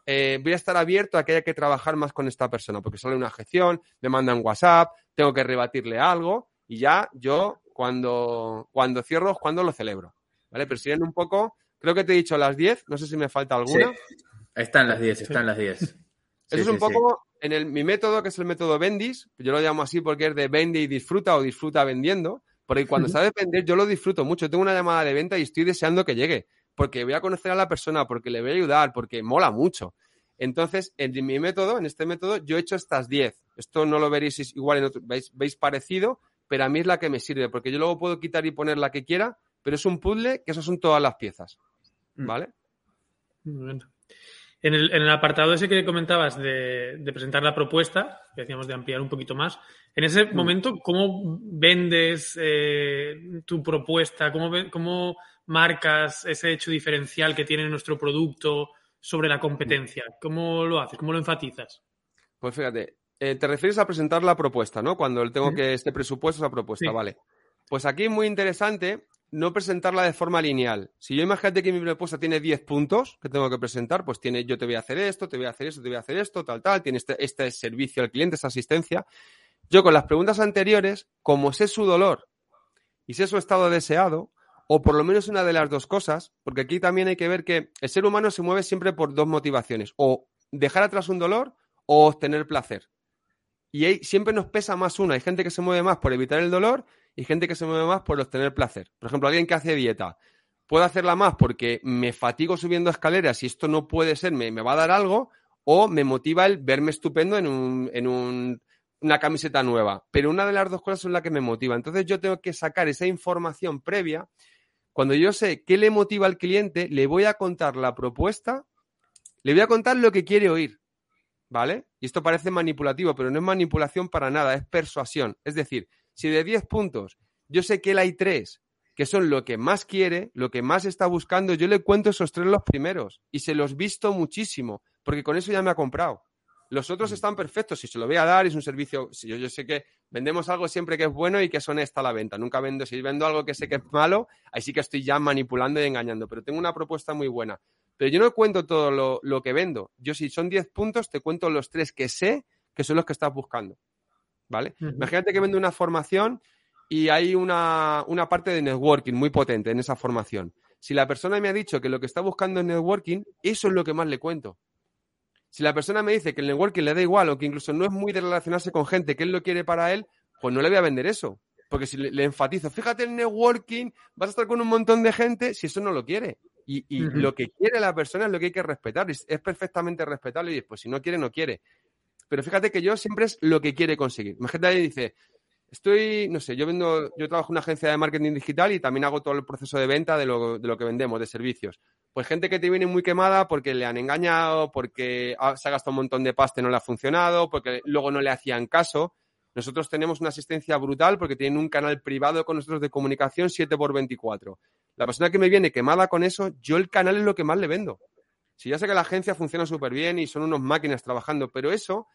eh, voy a estar abierto a que haya que trabajar más con esta persona, porque sale una objeción, me mandan WhatsApp, tengo que rebatirle algo, y ya yo, cuando, cuando cierro, es cuando lo celebro. ¿Vale? Pero siguen un poco, creo que te he dicho las 10, no sé si me falta alguna. Sí. Están las 10, están las 10. Eso es un sí, poco en el, mi método, que es el método Bendis, yo lo llamo así porque es de vende y disfruta o disfruta vendiendo, porque cuando sabes vender yo lo disfruto mucho, tengo una llamada de venta y estoy deseando que llegue, porque voy a conocer a la persona, porque le voy a ayudar, porque mola mucho. Entonces, en mi método, en este método, yo he hecho estas 10. Esto no lo veréis igual en otro, veis, veis parecido, pero a mí es la que me sirve, porque yo luego puedo quitar y poner la que quiera, pero es un puzzle que esas son todas las piezas. Mm. ¿Vale? Muy bien. En el, en el apartado ese que comentabas de, de presentar la propuesta, que decíamos de ampliar un poquito más, en ese Mm. momento, ¿cómo vendes eh, tu propuesta? ¿Cómo, ¿Cómo marcas ese hecho diferencial que tiene nuestro producto sobre la competencia? ¿Cómo lo haces? ¿Cómo lo enfatizas? Pues fíjate, eh, te refieres a presentar la propuesta, ¿no? Cuando tengo que este presupuesto, esa propuesta, Sí. vale. Pues aquí es muy interesante no presentarla de forma lineal. Si yo imagínate que mi propuesta tiene 10 puntos que tengo que presentar, pues tiene yo te voy a hacer esto, te voy a hacer esto, te voy a hacer esto, tal, tal, tiene este, este servicio al cliente, esta asistencia. Yo con las preguntas anteriores, como sé su dolor y sé su estado deseado, o por lo menos una de las dos cosas, porque aquí también hay que ver que el ser humano se mueve siempre por dos motivaciones, o dejar atrás un dolor o obtener placer. Y siempre nos pesa más una. Hay gente que se mueve más por evitar el dolor y gente que se mueve más por obtener placer. Por ejemplo, alguien que hace dieta. Puedo hacerla más porque me fatigo subiendo escaleras y esto no puede ser, me, me va a dar algo, o me motiva el verme estupendo en, un, en un- una camiseta nueva. Pero una de las dos cosas es la que me motiva. Entonces yo tengo que sacar esa información previa. Cuando yo sé qué le motiva al cliente, le voy a contar la propuesta, le voy a contar lo que quiere oír. ¿Vale? Y esto parece manipulativo, pero no es manipulación para nada, es persuasión. Es decir, si de 10 puntos yo sé que él hay tres que son lo que más quiere, lo que más está buscando, yo le cuento esos tres los primeros y se los visto muchísimo, porque con eso ya me ha comprado. Los otros están perfectos, si se lo voy a dar, es un servicio, si yo, yo sé que vendemos algo siempre que es bueno y que es honesta la venta, nunca vendo, si vendo algo que sé que es malo, ahí sí que estoy ya manipulando y engañando, pero tengo una propuesta muy buena. Pero yo no cuento todo lo, lo que vendo, yo si son 10 puntos, te cuento los tres que sé que son los que estás buscando. ¿Vale? Imagínate que vendo una formación y hay una, una parte de networking muy potente en esa formación. Si la persona me ha dicho que lo que está buscando es networking, eso es lo que más le cuento. Si la persona me dice que el networking le da igual o que incluso no es muy de relacionarse con gente, que él lo quiere para él, pues no le voy a vender eso. Porque si le, le enfatizo, fíjate el networking, vas a estar con un montón de gente, si eso no lo quiere. Y, lo que quiere la persona es lo que hay que respetar. Es, es perfectamente respetable y pues si no quiere, no quiere. Pero fíjate que yo siempre es lo que quiere conseguir. Imagínate ahí dice, estoy, no sé, yo vendo, yo trabajo en una agencia de marketing digital y también hago todo el proceso de venta de lo, de lo que vendemos, de servicios. Pues gente que te viene muy quemada porque le han engañado, porque se ha gastado un montón de pasta y no le ha funcionado, porque luego no le hacían caso. Nosotros tenemos una asistencia brutal porque tienen un canal privado con nosotros de comunicación 7x24. La persona que me viene quemada con eso, yo el canal es lo que más le vendo. Si ya sé que la agencia funciona súper bien y son unos máquinas trabajando, pero eso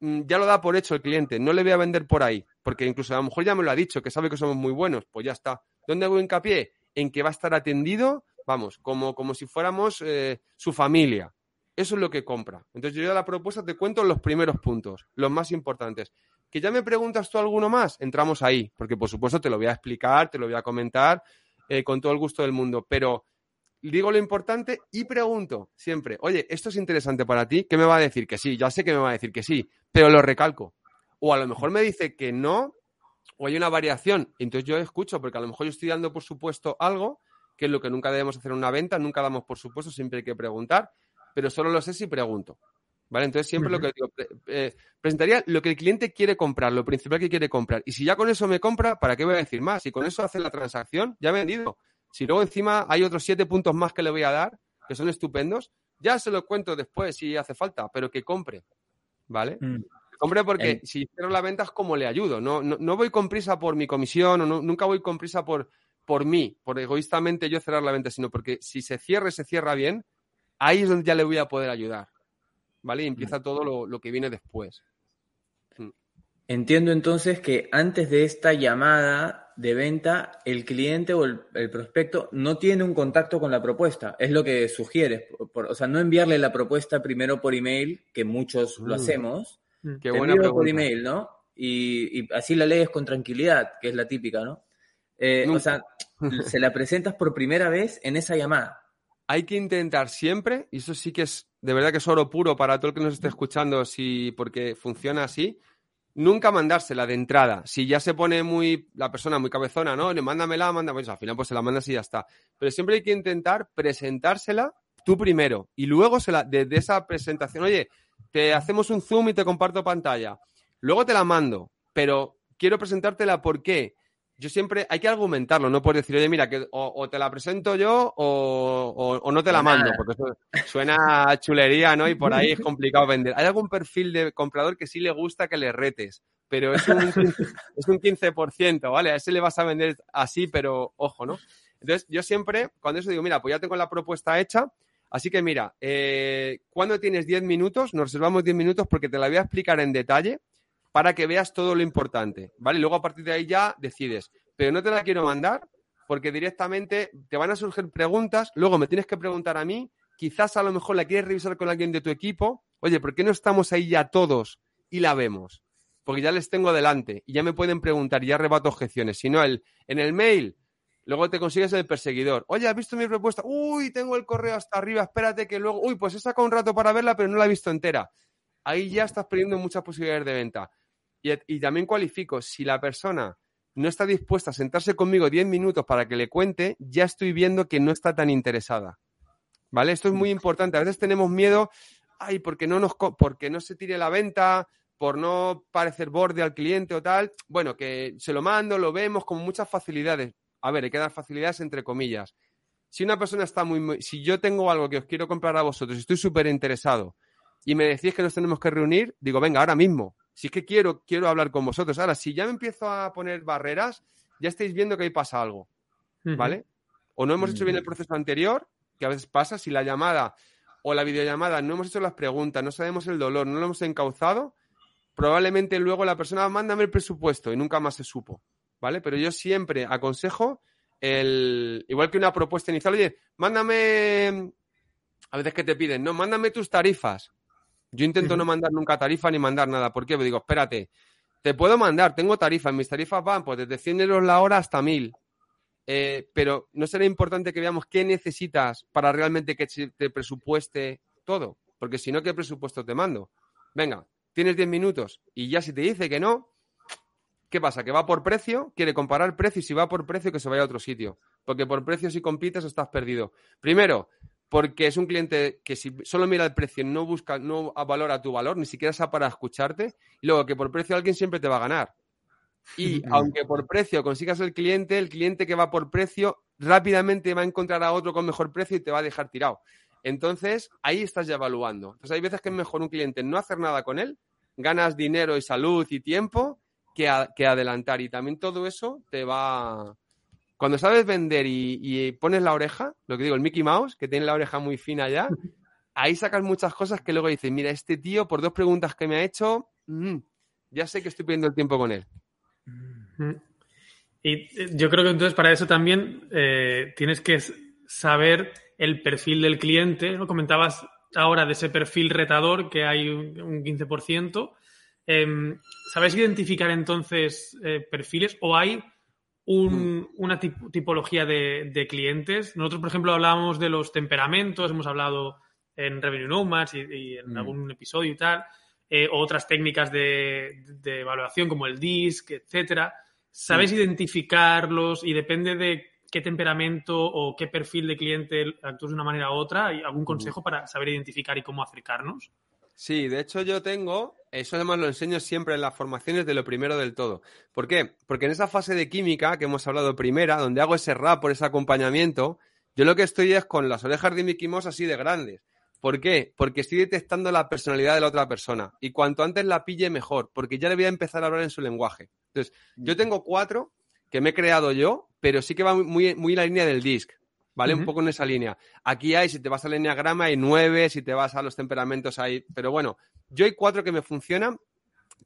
mm, ya lo da por hecho el cliente. No le voy a vender por ahí, porque incluso a lo mejor ya me lo ha dicho, que sabe que somos muy buenos. Pues ya está. ¿Dónde hago hincapié? En que va a estar atendido, vamos, como, como si fuéramos eh, su familia. Eso es lo que compra. Entonces yo ya la propuesta te cuento los primeros puntos, los más importantes. Que ya me preguntas tú alguno más, entramos ahí, porque por supuesto te lo voy a explicar, te lo voy a comentar eh, con todo el gusto del mundo, pero digo lo importante y pregunto siempre, oye, ¿esto es interesante para ti? ¿Qué me va a decir? Que sí, ya sé que me va a decir que sí, pero lo recalco. O a lo mejor me dice que no, o hay una variación, entonces yo escucho, porque a lo mejor yo estoy dando por supuesto algo, que es lo que nunca debemos hacer en una venta, nunca damos por supuesto, siempre hay que preguntar, pero solo lo sé si pregunto. ¿Vale? Entonces siempre lo que digo, eh, presentaría lo que el cliente quiere comprar, lo principal que quiere comprar. Y si ya con eso me compra, ¿para qué voy a decir más? Si con eso hace la transacción, ya he vendido. Si luego encima hay otros siete puntos más que le voy a dar, que son estupendos, ya se lo cuento después si hace falta, pero que compre. ¿Vale? Mm. Que compre porque si cierro la venta es como le ayudo. No, no, no voy con prisa por mi comisión o no- nunca voy con prisa por, por mí, por egoístamente yo cerrar la venta, sino porque si se cierra y se cierra bien, ahí es donde ya le voy a poder ayudar. ¿Vale? Y empieza todo lo, lo que viene después. Entiendo entonces que antes de esta llamada de venta, el cliente o el, el prospecto no tiene un contacto con la propuesta. Es lo que sugieres. Por- por- o sea, no enviarle la propuesta primero por email, que muchos lo Mm. hacemos. Qué Te buena envío por email, ¿no? Y, y así la lees con tranquilidad, que es la típica, ¿no? Eh, o sea, se la presentas por primera vez en esa llamada. Hay que intentar siempre, y eso sí que es de verdad que es oro puro para todo el que nos esté escuchando, si, porque funciona así, nunca mandársela de entrada. Si ya se pone muy la persona muy cabezona, no, le mándamela, mándame, pues al final pues se la mandas y ya está. Pero siempre hay que intentar presentársela tú primero y luego se la, desde esa presentación, oye, te hacemos un zoom y te comparto pantalla. Luego te la mando, pero quiero presentártela ¿por qué? Yo siempre hay que argumentarlo, no puedes decir, oye, mira, que o, o te la presento yo o, o- o no te la nada. mando, porque eso suena a chulería, ¿no? Y por ahí es complicado vender. Hay algún perfil de comprador que sí le gusta que le retes, pero es un, 15 es un 15%, ¿vale? A ese le vas a vender así, pero ojo, ¿no? Entonces, yo siempre, cuando eso digo, mira, pues ya tengo la propuesta hecha, así que mira, eh, cuando tienes 10 minutos, nos reservamos 10 minutos porque te la voy a explicar en detalle para que veas todo lo importante, ¿vale? Y luego a partir de ahí ya decides, pero no te la quiero mandar porque directamente te van a surgir preguntas, luego me tienes que preguntar a mí, quizás a lo mejor la quieres revisar con alguien de tu equipo, oye, ¿por qué no estamos ahí ya todos y la vemos? Porque ya les tengo delante y ya me pueden preguntar y ya rebato objeciones. Si no, el, en el mail, luego te consigues el perseguidor. Oye, ¿has visto mi propuesta? Uy, tengo el correo hasta arriba, espérate que luego, uy, pues he sacado un rato para verla, pero no la he visto entera. Ahí ya estás perdiendo muchas posibilidades de venta. Y, también cualifico, si la persona no está dispuesta a sentarse conmigo 10 minutos para que le cuente, ya estoy viendo que no está tan interesada. ¿Vale? Esto es muy importante. A veces tenemos miedo, ay, porque no nos porque no se tire la venta, por no parecer borde al cliente o tal. Bueno, que se lo mando, lo vemos con muchas facilidades. A ver, hay que dar facilidades entre comillas. Si una persona está muy, muy- si yo tengo algo que os quiero comprar a vosotros estoy súper interesado y me decís que nos tenemos que reunir, digo, venga, ahora mismo. Si es que quiero, quiero hablar con vosotros. Ahora, si ya me empiezo a poner barreras, ya estáis viendo que ahí pasa algo. ¿vale? O no hemos hecho bien el proceso anterior, que a veces pasa, si la llamada o la videollamada no hemos hecho las preguntas, no sabemos el dolor, no lo hemos encauzado, probablemente luego la persona mándame el presupuesto y nunca más se supo, ¿vale? Pero yo siempre aconsejo el, igual que una propuesta inicial, oye, mándame, a veces que te piden, no, mándame tus tarifas. Yo intento no mandar nunca tarifa ni mandar nada. ¿Por qué? Porque digo, espérate, te puedo mandar, tengo tarifas, mis tarifas van pues desde 100 euros la hora hasta 1000. Eh, pero no será importante que veamos qué necesitas para realmente que te presupueste todo. Porque si no, ¿qué presupuesto te mando? Venga, tienes 10 minutos y ya si te dice que no, ¿qué pasa? Que va por precio, quiere comparar precio y si va por precio que se vaya a otro sitio. Porque por precio si compites estás perdido. Primero, porque es un cliente que si solo mira el precio no busca, no valora tu valor, ni siquiera está para escucharte. Y luego que por precio alguien siempre te va a ganar. Y aunque por precio consigas el cliente, el cliente que va por precio rápidamente va a encontrar a otro con mejor precio y te va a dejar tirado. Entonces, ahí estás ya evaluando. Entonces, hay veces que es mejor un cliente no hacer nada con él, ganas dinero y salud y tiempo que, a- que adelantar. Y también todo eso te va... Cuando sabes vender y, y pones la oreja, lo que digo, el Mickey Mouse, que tiene la oreja muy fina ya, ahí sacas muchas cosas que luego dices, mira, este tío, por dos preguntas que me ha hecho, mm, ya sé que estoy perdiendo el tiempo con él. Mm. Y eh, yo creo que entonces para eso también eh, tienes que saber el perfil del cliente. ¿no? Comentabas ahora de ese perfil retador que hay un, un 15%. Em, ¿Sabes identificar entonces eh, perfiles o hay un- una tip- tipología de, de clientes? Nosotros, por ejemplo, hablábamos de los temperamentos, hemos hablado en Revenue Nomads y, y en Mm. algún episodio y tal, eh, otras técnicas de, de evaluación como el DISC, etcétera. ¿Sabes identificarlos y depende de qué temperamento o qué perfil de cliente actúas de una manera u otra? ¿Hay algún consejo para saber identificar y cómo acercarnos? Sí, de hecho yo tengo, eso además lo enseño siempre en las formaciones de lo primero del todo. ¿Por qué? Porque en esa fase de química que hemos hablado primera, donde hago ese rap por ese acompañamiento, yo lo que estoy es con las orejas de Mickey Mouse así de grandes. ¿Por qué? Porque estoy detectando la personalidad de la otra persona. Y cuanto antes la pille, mejor, porque ya le voy a empezar a hablar en su lenguaje. Entonces, yo tengo cuatro que me he creado yo, pero sí que va muy, muy en la línea del disc, ¿vale? Un poco en esa línea. Aquí hay, si te vas al enneagrama, hay nueve, si te vas a los temperamentos hay... Pero bueno, yo hay cuatro que me funcionan,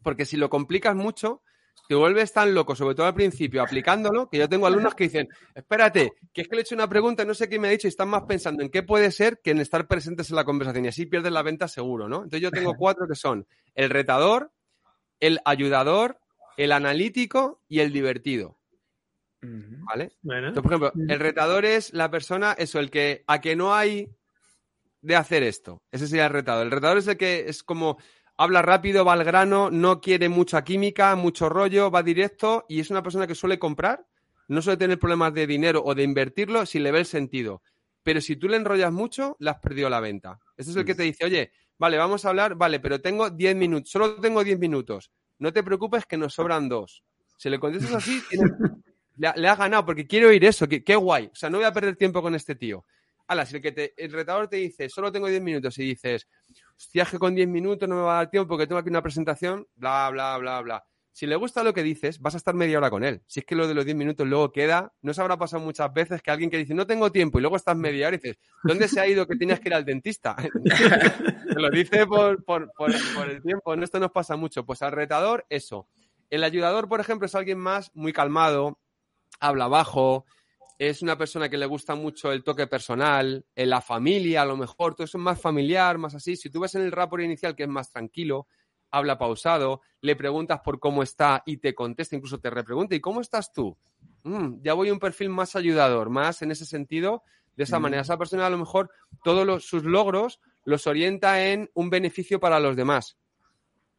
porque si lo complicas mucho, te vuelves tan loco, sobre todo al principio, aplicándolo, que yo tengo alumnos que dicen, espérate, que es que le he hecho una pregunta, y no sé qué me ha dicho, y están más pensando en qué puede ser que en estar presentes en la conversación, y así pierdes la venta seguro, ¿no? Entonces yo tengo cuatro que son el retador, el ayudador, el analítico y el divertido. ¿Vale? Bueno, Entonces, por ejemplo, el retador es la persona, eso, el que a que no hay de hacer esto. Ese sería el retador. El retador es el que es como habla rápido, va al grano, no quiere mucha química, mucho rollo, va directo y es una persona que suele comprar, no suele tener problemas de dinero o de invertirlo si le ve el sentido. Pero si tú le enrollas mucho, le has perdido la venta. Ese es el que te dice, oye, vale, vamos a hablar, vale, pero tengo 10 minutos, solo tengo 10 minutos. No te preocupes que nos sobran dos. Si le contestas así, tienes- le, ha- ganado porque quiero oír eso, que, qué guay. O sea, no voy a perder tiempo con este tío. Ala, si el, que te, el retador te dice, solo tengo 10 minutos y dices, hostia, que con 10 minutos no me va a dar tiempo porque tengo aquí una presentación, bla, bla, bla, bla. Si le gusta lo que dices, vas a estar media hora con él. Si es que lo de los 10 minutos luego queda, no se habrá pasado muchas veces que alguien que dice, no tengo tiempo, y luego estás media hora y dices, ¿dónde se ha ido que tenías que ir al dentista? Lo dice por, por, por, por el tiempo, ¿no? Esto nos pasa mucho. Pues al retador, eso. El ayudador, por ejemplo, es alguien más muy calmado, habla bajo, es una persona que le gusta mucho el toque personal, en la familia a lo mejor, todo eso es más familiar, más así. Si tú ves en el rapport inicial que es más tranquilo, habla pausado, le preguntas por cómo está y te contesta, incluso te repregunta, ¿y cómo estás tú? Mm, ya voy a un perfil más ayudador, más en ese sentido, de esa Mm. manera. Esa persona a lo mejor todos los- sus logros los orienta en un beneficio para los demás.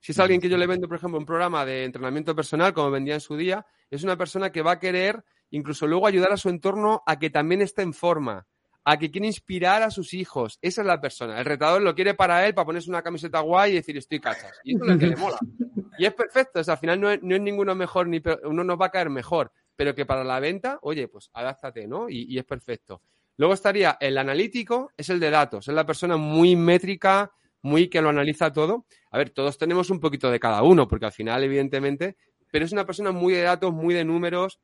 Si es alguien que yo le vendo, por ejemplo, un programa de entrenamiento personal, como vendía en su día, es una persona que va a querer incluso luego ayudar a su entorno a que también esté en forma, a que quiere inspirar a sus hijos. Esa es la persona. El retador lo quiere para él, para ponerse una camiseta guay y decir estoy cachas. Y eso es lo que le mola. Y es perfecto. O sea, al final no es, no es ninguno mejor ni peor, uno nos va a caer mejor, pero que para la venta, oye, pues adáptate, ¿no? Y, y es perfecto. Luego estaría el analítico, es el de datos, es la persona muy métrica, muy que lo analiza todo. A ver, todos tenemos un poquito de cada uno, porque al final, evidentemente, pero es una persona muy de datos, muy de números,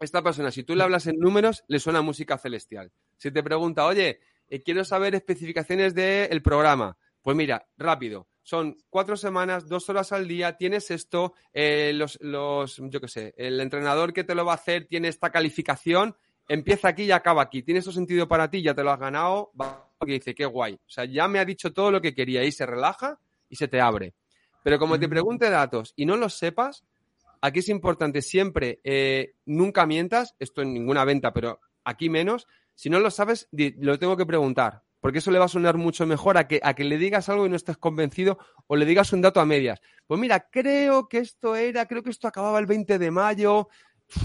esta persona, si tú le hablas en números, le suena música celestial. Si te pregunta, oye, eh, quiero saber especificaciones del programa, pues mira, rápido. Son cuatro semanas, dos horas al día, tienes esto, eh, los, los, yo qué sé, el entrenador que te lo va a hacer tiene esta calificación, empieza aquí y acaba aquí. Tiene eso sentido para ti, ya te lo has ganado, va, que dice, qué guay. O sea, ya me ha dicho todo lo que quería y se relaja y se te abre. Pero como te pregunte datos y no los sepas, aquí es importante siempre, eh, nunca mientas, esto en ninguna venta, pero aquí menos, si no lo sabes, lo tengo que preguntar, porque eso le va a sonar mucho mejor a que, a que le digas algo y no estés convencido o le digas un dato a medias. Pues mira, creo que esto era, creo que esto acababa el 20 de mayo.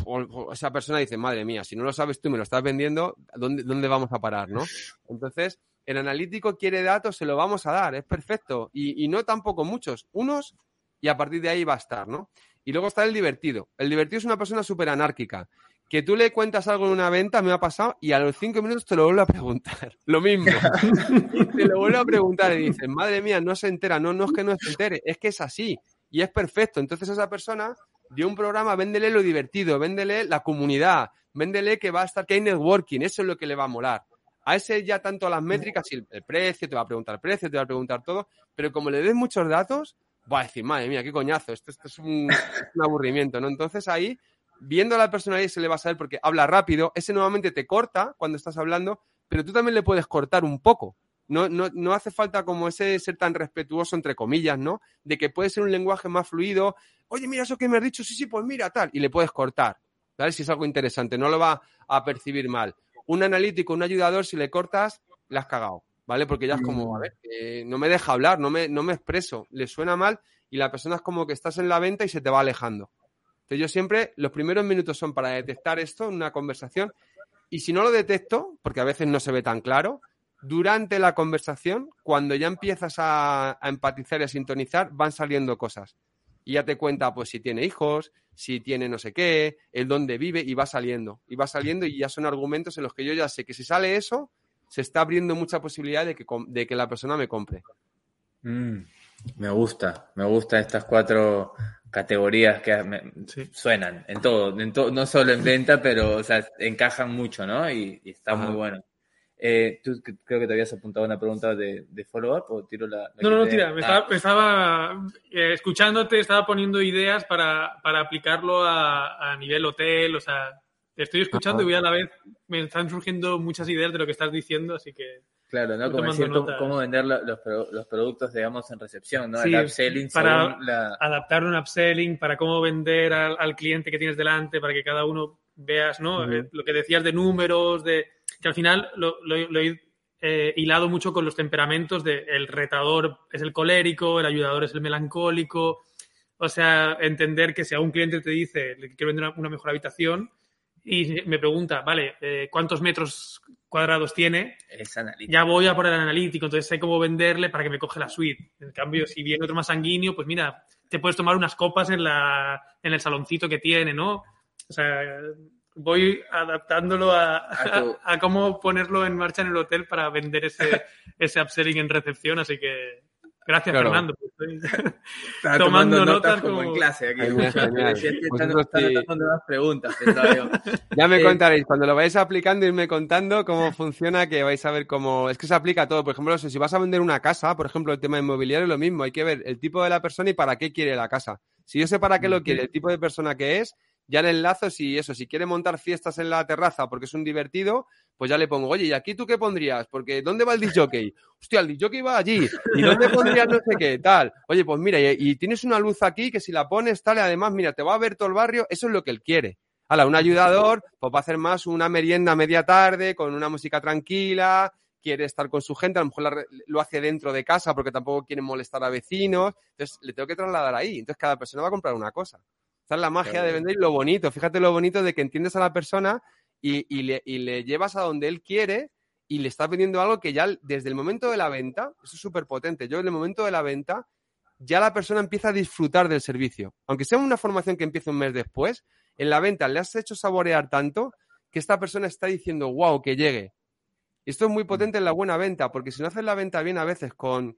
O, esa persona dice, madre mía, si no lo sabes tú y me lo estás vendiendo, ¿dónde, ¿dónde vamos a parar, no? Entonces, el analítico quiere datos, se lo vamos a dar, es perfecto. Y, y no tampoco muchos, unos, y a partir de ahí va a estar, ¿no? Y luego está el divertido. El divertido es una persona súper anárquica que tú le cuentas algo en una venta, me ha pasado, y a los cinco minutos te lo vuelve a preguntar. Lo mismo. te lo vuelve a preguntar y dices, madre mía, no se entera. No, no es que no se entere, es que es así. Y es perfecto. Entonces esa persona dio un programa, véndele lo divertido, véndele la comunidad, véndele que va a estar, que hay networking, eso es lo que le va a molar. A ese ya tanto las métricas y el, precio, te va a preguntar el precio, te va a preguntar todo, pero como le des muchos datos, va a decir, madre mía, qué coñazo, esto, es un, un aburrimiento, ¿no? Entonces ahí viendo a la personalidad se le va a saber porque habla rápido, ese nuevamente te corta cuando estás hablando, pero tú también le puedes cortar un poco. No, no, no hace falta como ese ser tan respetuoso, entre comillas, ¿no? De que puede ser un lenguaje más fluido. Oye, mira eso que me has dicho, sí, sí, pues mira, tal. Y le puedes cortar, ¿vale? Si es algo interesante, no lo va a percibir mal. Un analítico, un ayudador, si le cortas, le has cagado, ¿vale? Porque ya es como, a ver, no me deja hablar, no me, no me expreso, le suena mal y la persona es como que estás en la venta y se te va alejando. Entonces yo siempre, los primeros minutos son para detectar esto en una conversación y si no lo detecto, porque a veces no se ve tan claro, durante la conversación, cuando ya empiezas a, empatizar y a sintonizar, van saliendo cosas. Y ya te cuenta, pues, si tiene hijos, si tiene no sé qué, el dónde vive, y va saliendo. Y va saliendo y ya son argumentos en los que yo ya sé que si sale eso, se está abriendo mucha posibilidad de que, de que la persona me compre. Mm, me gusta, me gusta estas cuatro categorías que suenan en todo, en no solo en venta, pero o sea, encajan mucho, ¿no? Y, está muy bueno. Eh, tú creo que te habías apuntado una pregunta de, follow-up o tiro la... no, no, no, tira. Me estaba, eh, escuchándote, estaba poniendo ideas para, para aplicarlo a, a, nivel hotel, o sea, te estoy escuchando y voy a la vez, me están surgiendo muchas ideas de lo que estás diciendo, así que... Claro, ¿no? Como decir, cómo, vender los, los, productos, digamos, en recepción, ¿no? el upselling para adaptar un upselling, para cómo vender al, cliente que tienes delante, para que cada uno veas, ¿no? Eh, lo que decías de números, de que al final lo, he eh, hilado mucho con los temperamentos de el retador es el colérico, el ayudador es el melancólico. O sea, entender que si a un cliente te dice que quiero vender una mejor habitación, y me pregunta, vale, eh, ¿cuántos metros cuadrados tiene? Ya voy a por el analítico, entonces sé cómo venderle para que me coge la suite. En cambio, si viene otro más sanguíneo, pues mira, te puedes tomar unas copas en, la, en el saloncito que tiene, ¿no? O sea, voy adaptándolo a, a, cómo ponerlo en marcha en el hotel para vender ese, ese upselling en recepción, así que Gracias, Fernando. tomando, notas, como... en clase aquí. preguntas. ya me eh, contaréis, cuando lo vais aplicando, irme contando cómo funciona, que vais a ver cómo... Es que se aplica a todo. Por ejemplo, si vas a vender una casa, por ejemplo, el tema inmobiliario es lo mismo. Hay que ver el tipo de la persona y para qué quiere la casa. Si yo sé para qué lo quiere, el tipo de persona que es, ya le enlazo si eso, si quiere montar fiestas en la terraza porque es un divertido, pues ya le pongo, oye, ¿y aquí tú qué pondrías? Porque ¿dónde va el disjockey? Hostia, el disjockey va allí. ¿Y dónde pondrías no sé qué? Tal. Oye, pues mira, y, tienes una luz aquí que si la pones, tal, y además, mira, te va a ver todo el barrio, eso es lo que él quiere. Hala, un ayudador, pues va a hacer más una merienda media tarde, con una música tranquila, quiere estar con su gente, a lo mejor lo hace dentro de casa porque tampoco quiere molestar a vecinos, entonces le tengo que trasladar ahí. Entonces cada persona va a comprar una cosa. Esa es la magia de vender y lo bonito. Fíjate lo bonito de que entiendes a la persona y, le, llevas a donde él quiere y le estás vendiendo algo que ya desde el momento de la venta, eso es súper potente, yo en el momento de la venta ya la persona empieza a disfrutar del servicio. Aunque sea una formación que empiece un mes después, en la venta le has hecho saborear tanto que esta persona está diciendo, wow, que llegue. esto es muy potente en la buena venta, porque si no haces la venta bien a veces con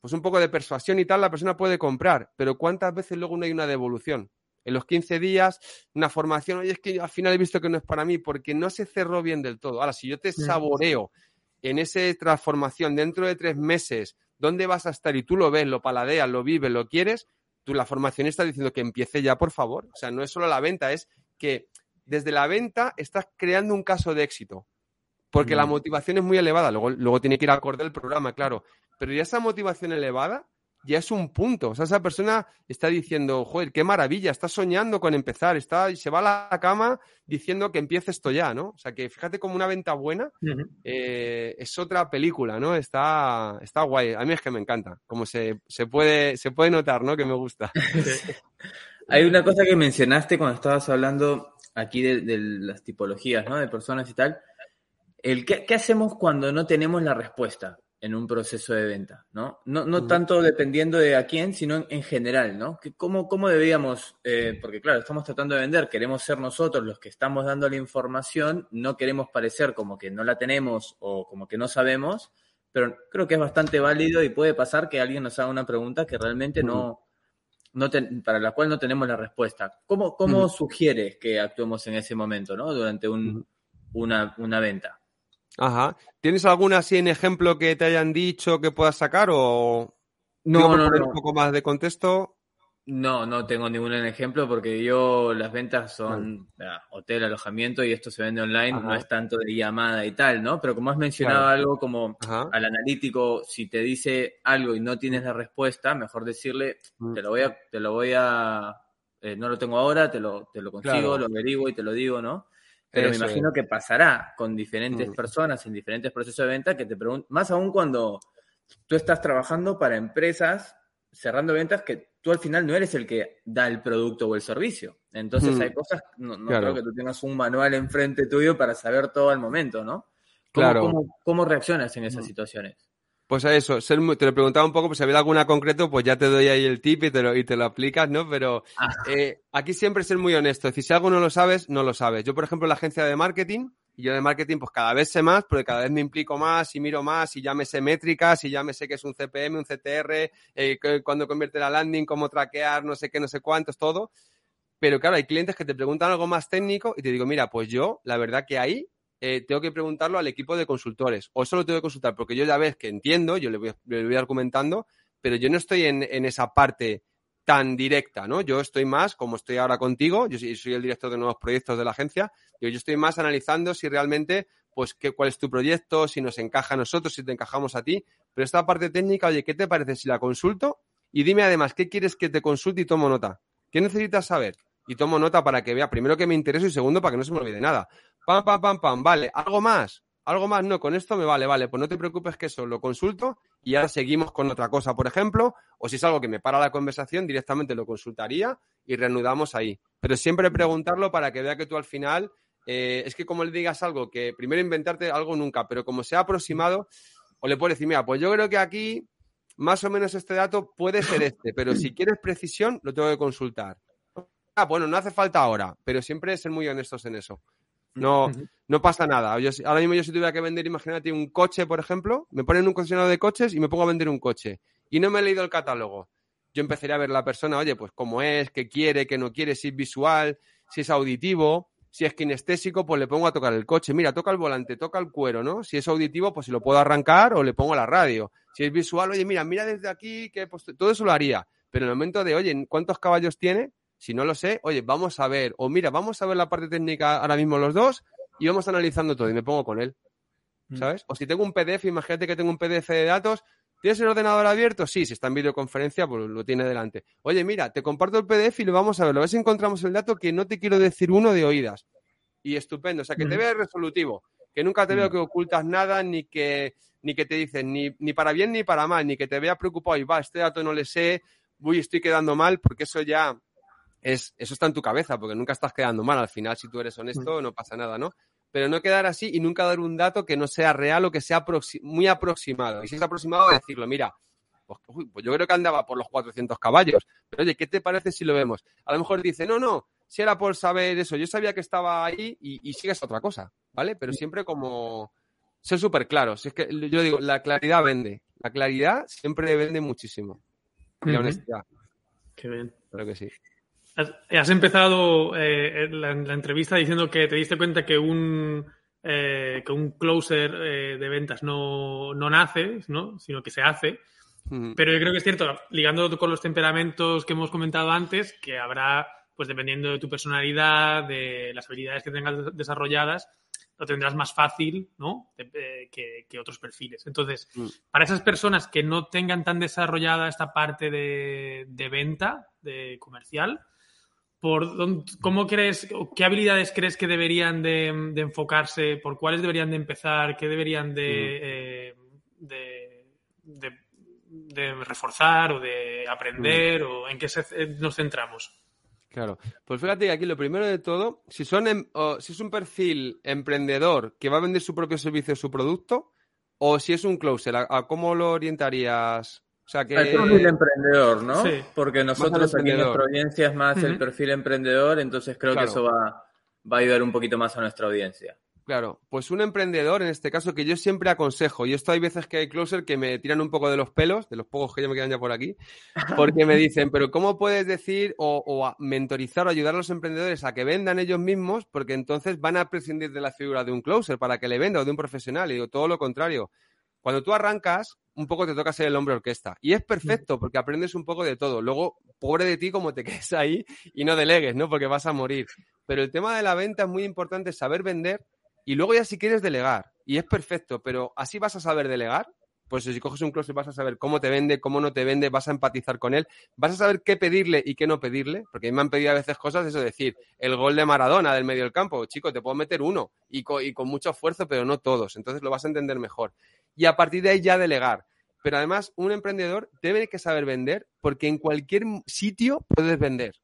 pues un poco de persuasión y tal, la persona puede comprar, pero ¿cuántas veces luego no hay una devolución? En los 15 días, una formación, oye, es que al final he visto que no es para mí porque no se cerró bien del todo. Ahora, si yo te saboreo en esa transformación dentro de tres meses, ¿dónde vas a estar? Y tú lo ves, lo paladeas, lo vives, lo quieres, tú la formación está diciendo que empiece ya, por favor. O sea, no es solo la venta, es que desde la venta estás creando un caso de éxito. Porque la motivación es muy elevada. Luego, luego tiene que ir acorde el programa, claro. Pero ya esa motivación elevada ya es un punto. O sea, esa persona está diciendo, joder, qué maravilla, está soñando con empezar, está, se va a la cama diciendo que empiece esto ya, ¿no? O sea, que fíjate como una venta buena eh, es otra película, ¿no? Está, está guay. A mí es que me encanta, como se, se, puede, se puede notar, ¿no? Que me gusta. Hay una cosa que mencionaste cuando estabas hablando aquí de, las tipologías, ¿no? De personas y tal. El, ¿qué, ¿Qué hacemos cuando no tenemos la respuesta? En un proceso de venta, ¿no? No, no tanto dependiendo de a quién, sino en, general, ¿no? ¿Cómo, cómo deberíamos, eh, porque claro, estamos tratando de vender, queremos ser nosotros los que estamos dando la información, no queremos parecer como que no la tenemos o como que no sabemos, pero creo que es bastante válido y puede pasar que alguien nos haga una pregunta que realmente no, no para la cual no tenemos la respuesta. ¿Cómo, cómo sugieres que actuemos en ese momento, ¿no? Durante un, una, una venta. Ajá. ¿Tienes alguna así en ejemplo que te hayan dicho que puedas sacar o no, no, no. un poco más de contexto? No, no tengo ningún ejemplo porque yo las ventas son hotel, alojamiento y esto se vende online, no es tanto de llamada y tal, ¿no? Pero como has mencionado algo como al analítico, si te dice algo y no tienes la respuesta, mejor decirle, mm. te lo voy a, te lo voy a, eh, no lo tengo ahora, te lo, te lo consigo, lo averiguo y te lo digo, ¿no? Pero me imagino que pasará con diferentes mm. personas en diferentes procesos de venta que te preguntan, más aún cuando tú estás trabajando para empresas cerrando ventas que tú al final no eres el que da el producto o el servicio. Entonces mm. hay cosas, no, creo que tú tengas un manual enfrente tuyo para saber todo al momento, ¿no? claro. cómo, reaccionas en esas mm. situaciones? Pues a eso, te lo preguntaba un poco, pues si había alguna concreto, pues ya te doy ahí el tip y te lo, y te lo aplicas, ¿no? Pero ah. eh, aquí siempre ser muy honesto. Es decir, si algo no lo sabes, no lo sabes. Yo, por ejemplo, la agencia de marketing, y yo de marketing, pues cada vez sé más, porque cada vez me implico más y miro más y ya me sé métricas y ya me sé que es un CPM, un CTR, eh, cuando convierte la landing, cómo traquear, no sé qué, no sé cuántos, todo. Pero claro, hay clientes que te preguntan algo más técnico y te digo, mira, pues yo, la verdad que ahí eh, tengo que preguntarlo al equipo de consultores. O eso lo tengo que consultar, porque yo ya ves que entiendo, yo le voy, le voy argumentando, pero yo no estoy en, esa parte tan directa, ¿no? Yo estoy más, como estoy ahora contigo, yo soy, el director de nuevos proyectos de la agencia, yo, yo estoy más analizando si realmente, pues, qué, cuál es tu proyecto, si nos encaja a nosotros, si te encajamos a ti. Pero esta parte técnica, oye, ¿qué te parece si la consulto? Y dime además, ¿qué quieres que te consulte y tomo nota? ¿Qué necesitas saber? Y tomo nota para que vea, primero que me interese y segundo para que no se me olvide nada. Pam, pam, pam, pam. Vale, ¿algo más? ¿Algo más? No, con esto me vale, vale. Pues no te preocupes que eso lo consulto y ahora seguimos con otra cosa, por ejemplo. O si es algo que me para la conversación, directamente lo consultaría y reanudamos ahí. Pero siempre preguntarlo para que vea que tú al final, eh, es que como le digas algo, que primero inventarte algo nunca, pero como sea aproximado, o le puedes decir, mira, pues yo creo que aquí más o menos este dato puede ser este, pero si quieres precisión, lo tengo que consultar. Ah, bueno, no hace falta ahora, pero siempre ser muy honestos en eso. No, no pasa nada. ahora mismo yo si tuviera que vender, imagínate un coche, por ejemplo, me ponen un concesionario de coches y me pongo a vender un coche. Y no me he leído el catálogo. Yo empezaría a ver la persona, oye, pues cómo es, qué quiere, qué no quiere, si es visual, si es auditivo, si es kinestésico, pues le pongo a tocar el coche. Mira, toca el volante, toca el cuero, ¿no? Si es auditivo, pues si lo puedo arrancar o le pongo la radio. Si es visual, oye, mira, mira desde aquí, que pues, todo eso lo haría. Pero en el momento de, oye, ¿cuántos caballos tiene? Si no lo sé, oye, vamos a ver, o mira, vamos a ver la parte técnica ahora mismo los dos y vamos analizando todo y me pongo con él. Mm. ¿Sabes? O si tengo un PDF, imagínate que tengo un PDF de datos, ¿tienes el ordenador abierto? Sí, si está en videoconferencia, pues lo tiene delante. Oye, mira, te comparto el PDF y lo vamos a ver. Lo ves si encontramos el dato que no te quiero decir uno de oídas. Y estupendo, o sea, que te vea resolutivo, que nunca te veo que ocultas nada, ni que, ni que te dicen ni, ni para bien ni para mal, ni que te vea preocupado y va, este dato no le sé, uy, estoy quedando mal, porque eso ya es, eso está en tu cabeza, porque nunca estás quedando mal. Al final, si tú eres honesto, mm. no pasa nada, ¿no? Pero no quedar así y nunca dar un dato que no sea real o que sea muy aproximado. Y si es aproximado, decirlo, mira, pues, pues, yo creo que andaba por los 400 caballos. Pero oye, ¿qué te parece si lo vemos? A lo mejor dice, no, no, si era por saber eso, yo sabía que estaba ahí y, y sigues otra cosa, ¿vale? Pero siempre como ser súper claro. Si es que yo digo, la claridad vende. La claridad siempre vende muchísimo. Y la honestidad. Qué bien. Creo que sí. Has, empezado eh, la, la, entrevista diciendo que te diste cuenta que un, eh, que un closer eh, de ventas no, no nace, ¿no? sino que se hace. Pero yo creo que es cierto, ligando con los temperamentos que hemos comentado antes, que habrá, pues dependiendo de tu personalidad, de las habilidades que tengas desarrolladas, lo tendrás más fácil, ¿no? que, que, otros perfiles. Entonces, mm. para esas personas que no tengan tan desarrollada esta parte de, de venta, de comercial, por ¿cómo crees, qué habilidades crees que deberían de, enfocarse, por cuáles deberían de empezar, qué deberían de, mm. eh, de, reforzar o de aprender mm. o en qué nos centramos? Claro, pues fíjate que aquí lo primero de todo, si, son em, si es un perfil emprendedor que va a vender su propio servicio o su producto, o si es un closer, ¿a, cómo lo orientarías? O sea que... El perfil emprendedor, ¿no? Sí. Porque nosotros aquí en nuestra audiencia es más el perfil emprendedor, entonces creo que eso va, va a ayudar un poquito más a nuestra audiencia. Claro, pues un emprendedor, en este caso, que yo siempre aconsejo, y esto hay veces que hay closer que me tiran un poco de los pelos, de los pocos que ya me quedan ya por aquí, porque me dicen, pero ¿cómo puedes decir o, o mentorizar o ayudar a los emprendedores a que vendan ellos mismos? Porque entonces van a prescindir de la figura de un closer para que le venda o de un profesional. Y digo, todo lo contrario. Cuando tú arrancas, un poco te toca ser el hombre orquesta. Y es perfecto porque aprendes un poco de todo. Luego, pobre de ti como te quedes ahí y no delegues, ¿no? Porque vas a morir. Pero el tema de la venta es muy importante, saber vender y luego ya si quieres delegar. Y es perfecto, pero así vas a saber delegar. Pues si coges un closet vas a saber cómo te vende, cómo no te vende, vas a empatizar con él, vas a saber qué pedirle y qué no pedirle, porque a mí me han pedido a veces cosas, eso decir, el gol de Maradona del medio del campo, chico, te puedo meter uno y con, y con mucho esfuerzo, pero no todos, entonces lo vas a entender mejor. Y a partir de ahí ya delegar. Pero además, un emprendedor debe que saber vender porque en cualquier sitio puedes vender.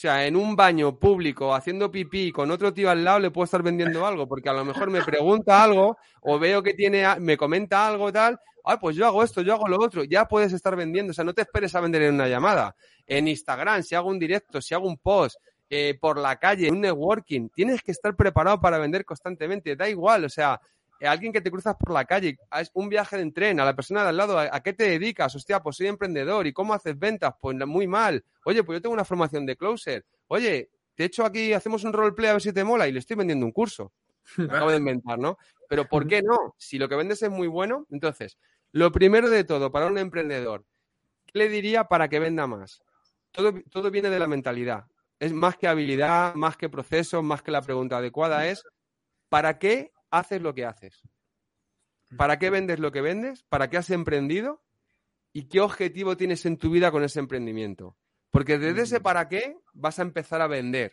O sea, en un baño público, haciendo pipí, con otro tío al lado, le puedo estar vendiendo algo, porque a lo mejor me pregunta algo, o veo que tiene, me comenta algo tal, ah, pues yo hago esto, yo hago lo otro, ya puedes estar vendiendo. O sea, no te esperes a vender en una llamada. En Instagram, si hago un directo, si hago un post, eh, por la calle, un networking, tienes que estar preparado para vender constantemente. Da igual, o sea, alguien que te cruzas por la calle, un viaje en tren, a la persona de al lado, ¿a, qué te dedicas? Hostia, pues soy emprendedor. ¿Y cómo haces ventas? Pues muy mal. Oye, pues yo tengo una formación de closer. Oye, de hecho aquí hacemos un roleplay a ver si te mola y le estoy vendiendo un curso. acabo de inventar, ¿no? Pero ¿por qué no? Si lo que vendes es muy bueno, entonces, lo primero de todo para un emprendedor, ¿qué le diría para que venda más? Todo, todo viene de la mentalidad. Es más que habilidad, más que proceso, más que la pregunta adecuada, es ¿para qué haces lo que haces. ¿Para qué vendes lo que vendes? ¿Para qué has emprendido? ¿Y qué objetivo tienes en tu vida con ese emprendimiento? Porque desde ese mm. para qué vas a empezar a vender.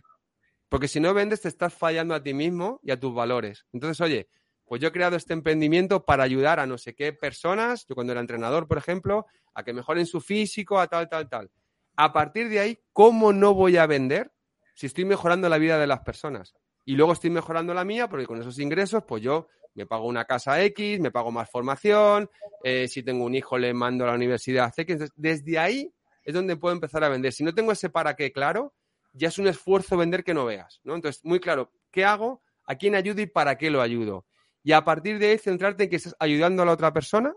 Porque si no vendes te estás fallando a ti mismo y a tus valores. Entonces, oye, pues yo he creado este emprendimiento para ayudar a no sé qué personas, yo cuando era entrenador, por ejemplo, a que mejoren su físico, a tal, tal, tal. A partir de ahí, ¿cómo no voy a vender si estoy mejorando la vida de las personas? Y luego estoy mejorando la mía porque con esos ingresos, pues yo me pago una casa X, me pago más formación, eh, si tengo un hijo le mando a la universidad X. Desde ahí es donde puedo empezar a vender. Si no tengo ese para qué claro, ya es un esfuerzo vender que no veas, ¿no? Entonces, muy claro, ¿qué hago? ¿A quién ayudo y para qué lo ayudo? Y a partir de ahí centrarte en que estás ayudando a la otra persona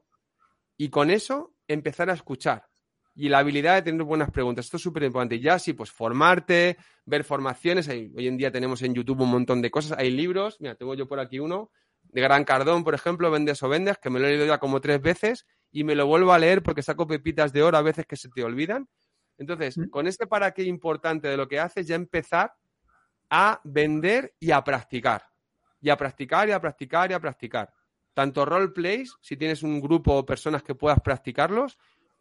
y con eso empezar a escuchar y la habilidad de tener buenas preguntas. Esto es súper importante. Ya sí, pues formarte, ver formaciones. hoy en día tenemos en YouTube un montón de cosas. Hay libros, mira, tengo yo por aquí uno, de Gran Cardón, por ejemplo, Vendes o Vendes, que me lo he leído ya como tres veces y me lo vuelvo a leer porque saco pepitas de oro a veces que se te olvidan. Entonces, con este para qué importante de lo que haces, ya empezar a vender y a practicar. Y a practicar y a practicar y a practicar. Tanto roleplays, si tienes un grupo o personas que puedas practicarlos,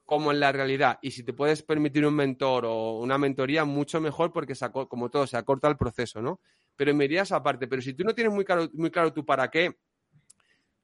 como en la realidad. Y si te puedes permitir un mentor o una mentoría, mucho mejor porque, se como todo, se acorta el proceso, ¿no? Pero me irías aparte. Pero si tú no tienes muy claro, muy claro tú para qué,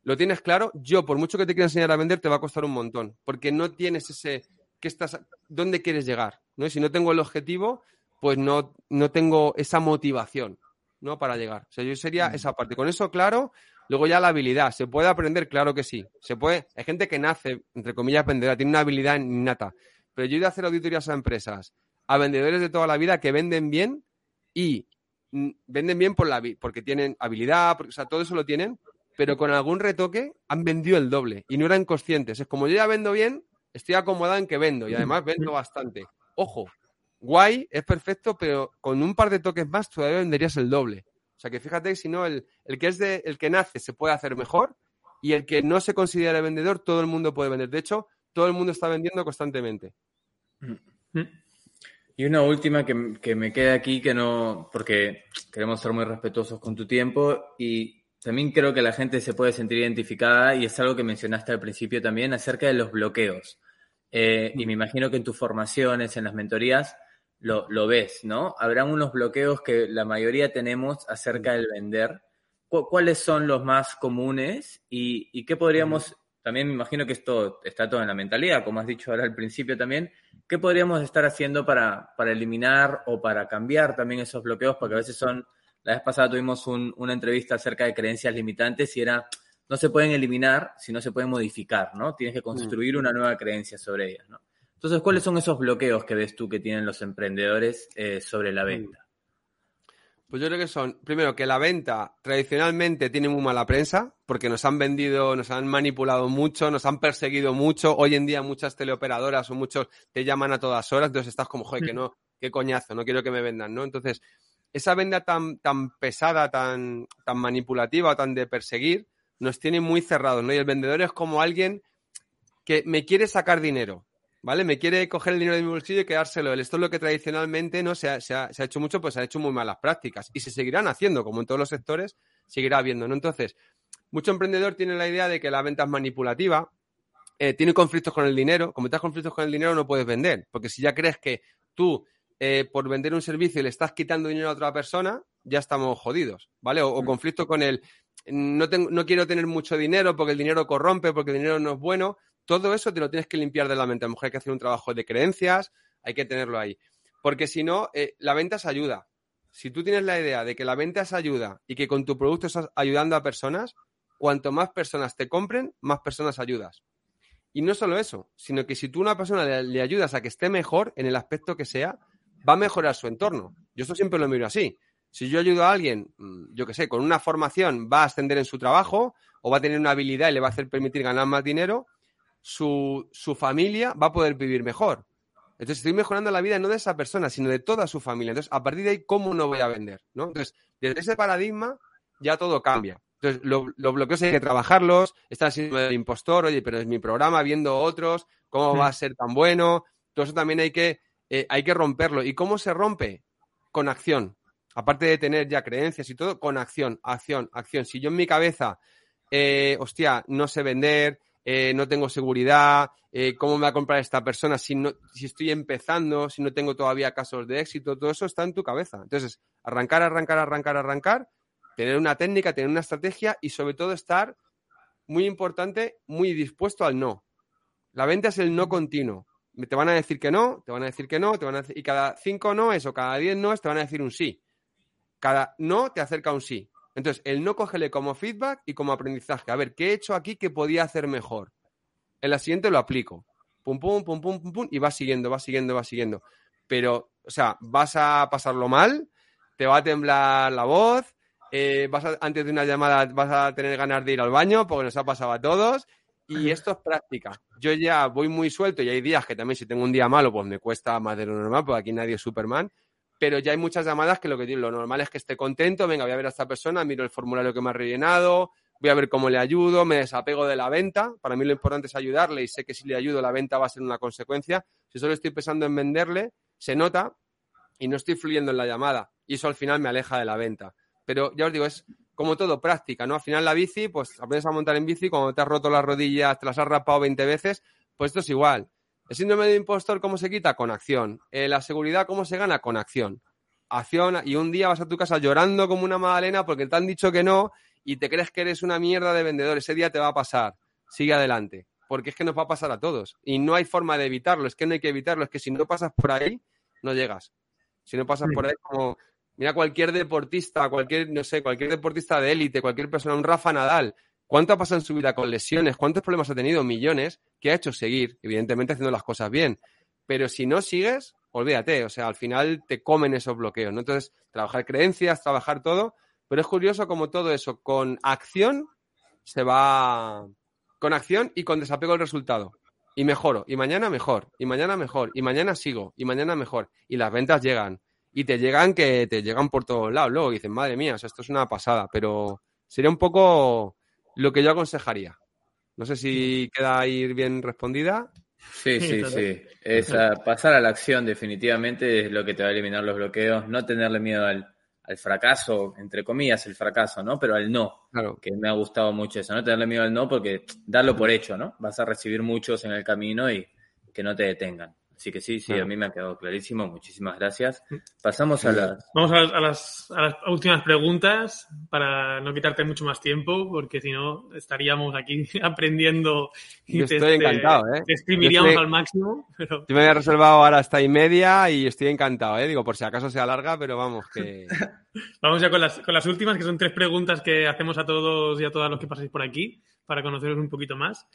lo tienes claro, yo, por mucho que te quiera enseñar a vender, te va a costar un montón. Porque no tienes ese, ¿qué estás, ¿dónde quieres llegar? ¿no? si no tengo el objetivo, pues no, no tengo esa motivación, ¿no? Para llegar. O sea, yo sería mm. esa parte. Con eso claro, Luego ya la habilidad, ¿se puede aprender? Claro que sí. Se puede, hay gente que nace, entre comillas, vendedora, tiene una habilidad innata. Pero yo he ido a hacer auditorías a empresas, a vendedores de toda la vida que venden bien y mm, venden bien por la, porque tienen habilidad, o sea, todo eso lo tienen, pero con algún retoque han vendido el doble y no eran conscientes. Es como yo ya vendo bien, estoy acomodado en que vendo y además vendo bastante. Ojo, guay, es perfecto, pero con un par de toques más todavía venderías el doble. O sea que fíjate si no, el, el que es de, el que nace se puede hacer mejor y el que no se considera vendedor, todo el mundo puede vender. De hecho, todo el mundo está vendiendo constantemente. Y una última que, que me queda aquí, que no, porque queremos ser muy respetuosos con tu tiempo y también creo que la gente se puede sentir identificada y es algo que mencionaste al principio también acerca de los bloqueos. Eh, y me imagino que en tus formaciones, en las mentorías, lo, lo ves, ¿no? Habrán unos bloqueos que la mayoría tenemos acerca del vender. ¿Cu- ¿Cuáles son los más comunes y, y qué podríamos, también me imagino que esto está todo en la mentalidad, como has dicho ahora al principio también, ¿qué podríamos estar haciendo para, para eliminar o para cambiar también esos bloqueos? Porque a veces son, la vez pasada tuvimos un- una entrevista acerca de creencias limitantes y era, no se pueden eliminar, sino se pueden modificar, ¿no? Tienes que construir una nueva creencia sobre ellas, ¿no? Entonces, ¿cuáles son esos bloqueos que ves tú que tienen los emprendedores eh, sobre la venta? Pues yo creo que son, primero, que la venta tradicionalmente tiene muy mala prensa, porque nos han vendido, nos han manipulado mucho, nos han perseguido mucho. Hoy en día muchas teleoperadoras o muchos te llaman a todas horas, entonces estás como, joder, que no, qué coñazo, no quiero que me vendan, ¿no? Entonces, esa venta tan, tan pesada, tan, tan manipulativa, tan de perseguir, nos tiene muy cerrados, ¿no? Y el vendedor es como alguien que me quiere sacar dinero, ¿vale? Me quiere coger el dinero de mi bolsillo y quedárselo él. Esto es lo que tradicionalmente no se ha, se ha- se ha hecho mucho, pues se han hecho muy malas prácticas. Y se seguirán haciendo, como en todos los sectores, seguirá habiendo, ¿no? Entonces, mucho emprendedor tiene la idea de que la venta es manipulativa, eh, tiene conflictos con el dinero. Como estás conflictos con el dinero, no puedes vender. Porque si ya crees que tú, eh, por vender un servicio, le estás quitando dinero a otra persona, ya estamos jodidos, ¿vale? O, o Mm. conflicto con el no, tengo- no quiero tener mucho dinero porque el dinero corrompe, porque el dinero no es bueno. Todo eso te lo tienes que limpiar de la mente. A lo mejor hay que hacer un trabajo de creencias, hay que tenerlo ahí. Porque si no, eh, la venta es ayuda. Si tú tienes la idea de que la venta es ayuda y que con tu producto estás ayudando a personas, cuanto más personas te compren, más personas ayudas. Y no solo eso, sino que si tú a una persona le, le ayudas a que esté mejor en el aspecto que sea, va a mejorar su entorno. Yo esto siempre lo miro así. Si yo ayudo a alguien, mm, yo qué sé, con una formación va a ascender en su trabajo o va a tener una habilidad y le va a hacer permitir ganar más dinero, su, su familia va a poder vivir mejor. Entonces estoy mejorando la vida no de esa persona, sino de toda su familia. Entonces, a partir de ahí, ¿cómo no voy a vender? ¿no? Entonces, desde ese paradigma ya todo cambia. Entonces, lo- los bloqueos hay que trabajarlos, está siendo el impostor, oye, pero es mi programa, viendo otros, ¿cómo va a ser tan bueno? Todo eso también hay que, eh, hay que romperlo. ¿Y cómo se rompe? Con acción. Aparte de tener ya creencias y todo, con acción, acción, acción. Si yo en mi cabeza, eh, hostia, no sé vender, eh, no tengo seguridad, eh, cómo me va a comprar esta persona si, no, si estoy empezando, si no tengo todavía casos de éxito, todo eso está en tu cabeza. Entonces, arrancar, arrancar, arrancar, arrancar, tener una técnica, tener una estrategia y sobre todo estar, muy importante, muy dispuesto al no. La venta es el no continuo. Te van a decir que no, te van a decir que no, te van a decir, y cada cinco no es o cada diez no es, te van a decir un sí. Cada no te acerca a un sí. Entonces, el no cógele como feedback y como aprendizaje. A ver, ¿qué he hecho aquí que podía hacer mejor? En la siguiente lo aplico. Pum, pum, pum, pum, pum, pum, y va siguiendo, va siguiendo, va siguiendo. Pero, o sea, vas a pasarlo mal, te va a temblar la voz, eh, vas a- antes de una llamada vas a tener ganas de ir al baño, porque nos ha pasado a todos, y esto es práctica. Yo ya voy muy suelto y hay días que también si tengo un día malo, pues me cuesta más de lo normal, porque aquí nadie es Superman, pero ya hay muchas llamadas que lo que digo, lo normal es que esté contento, venga, voy a ver a esta persona, miro el formulario que me ha rellenado, voy a ver cómo le ayudo, me desapego de la venta. Para mí lo importante es ayudarle y sé que si le ayudo la venta va a ser una consecuencia. Si solo estoy pensando en venderle, se nota y no estoy fluyendo en la llamada. Y eso al final me aleja de la venta. Pero ya os digo, es como todo práctica, ¿no? Al final la bici, pues aprendes a montar en bici, cuando te has roto las rodillas, te las has rapado 20 veces, pues esto es igual. El síndrome de impostor, ¿cómo se quita? Con acción. Eh, la seguridad, ¿cómo se gana? Con acción. Acción, y un día vas a tu casa llorando como una magdalena porque te han dicho que no y te crees que eres una mierda de vendedor. Ese día te va a pasar. Sigue adelante. Porque es que nos va a pasar a todos. Y no hay forma de evitarlo. Es que no hay que evitarlo. Es que si no pasas por ahí, no llegas. Si no pasas por ahí, como. Mira, cualquier deportista, cualquier, no sé, cualquier deportista de élite, cualquier persona, un Rafa Nadal, ¿cuánto ha pasado en su vida con lesiones? ¿Cuántos problemas ha tenido? Millones. que ha hecho seguir? Evidentemente haciendo las cosas bien. Pero si no sigues, olvídate. O sea, al final te comen esos bloqueos, ¿no? Entonces, trabajar creencias, trabajar todo. Pero es curioso como todo eso, con acción, se va. Con acción y con desapego al resultado. y mejoro, y mañana mejor, y mañana mejor, y mañana sigo, y mañana mejor, y las ventas llegan, y te llegan que te llegan por todos lados. Luego dicen, madre mía, o sea, esto es una pasada, pero sería un poco lo que yo aconsejaría. No sé si queda ahí bien respondida. Sí, sí, sí. Es a- pasar a la acción definitivamente es lo que te va a eliminar los bloqueos. No tenerle miedo al, al fracaso, entre comillas, el fracaso, ¿no? Pero al no, Claro. que me ha gustado mucho eso. No tenerle miedo al no porque darlo por hecho, ¿no? Vas a recibir muchos en el camino y que no te detengan. Así que sí, sí, Claro. a mí me ha quedado clarísimo. Muchísimas gracias. Pasamos a las... Vamos a las, a las- a las últimas preguntas para no quitarte mucho más tiempo, porque si no estaríamos aquí aprendiendo y Yo te, estoy encantado, ¿eh? te exprimiríamos Yo estoy- al máximo. Pero Yo me había reservado ahora hasta y media y estoy encantado, ¿eh? Digo, por si acaso se alarga, pero vamos, que... vamos ya con las, con las últimas, que son tres preguntas que hacemos a todos y a todas los que pasáis por aquí para conoceros un poquito más.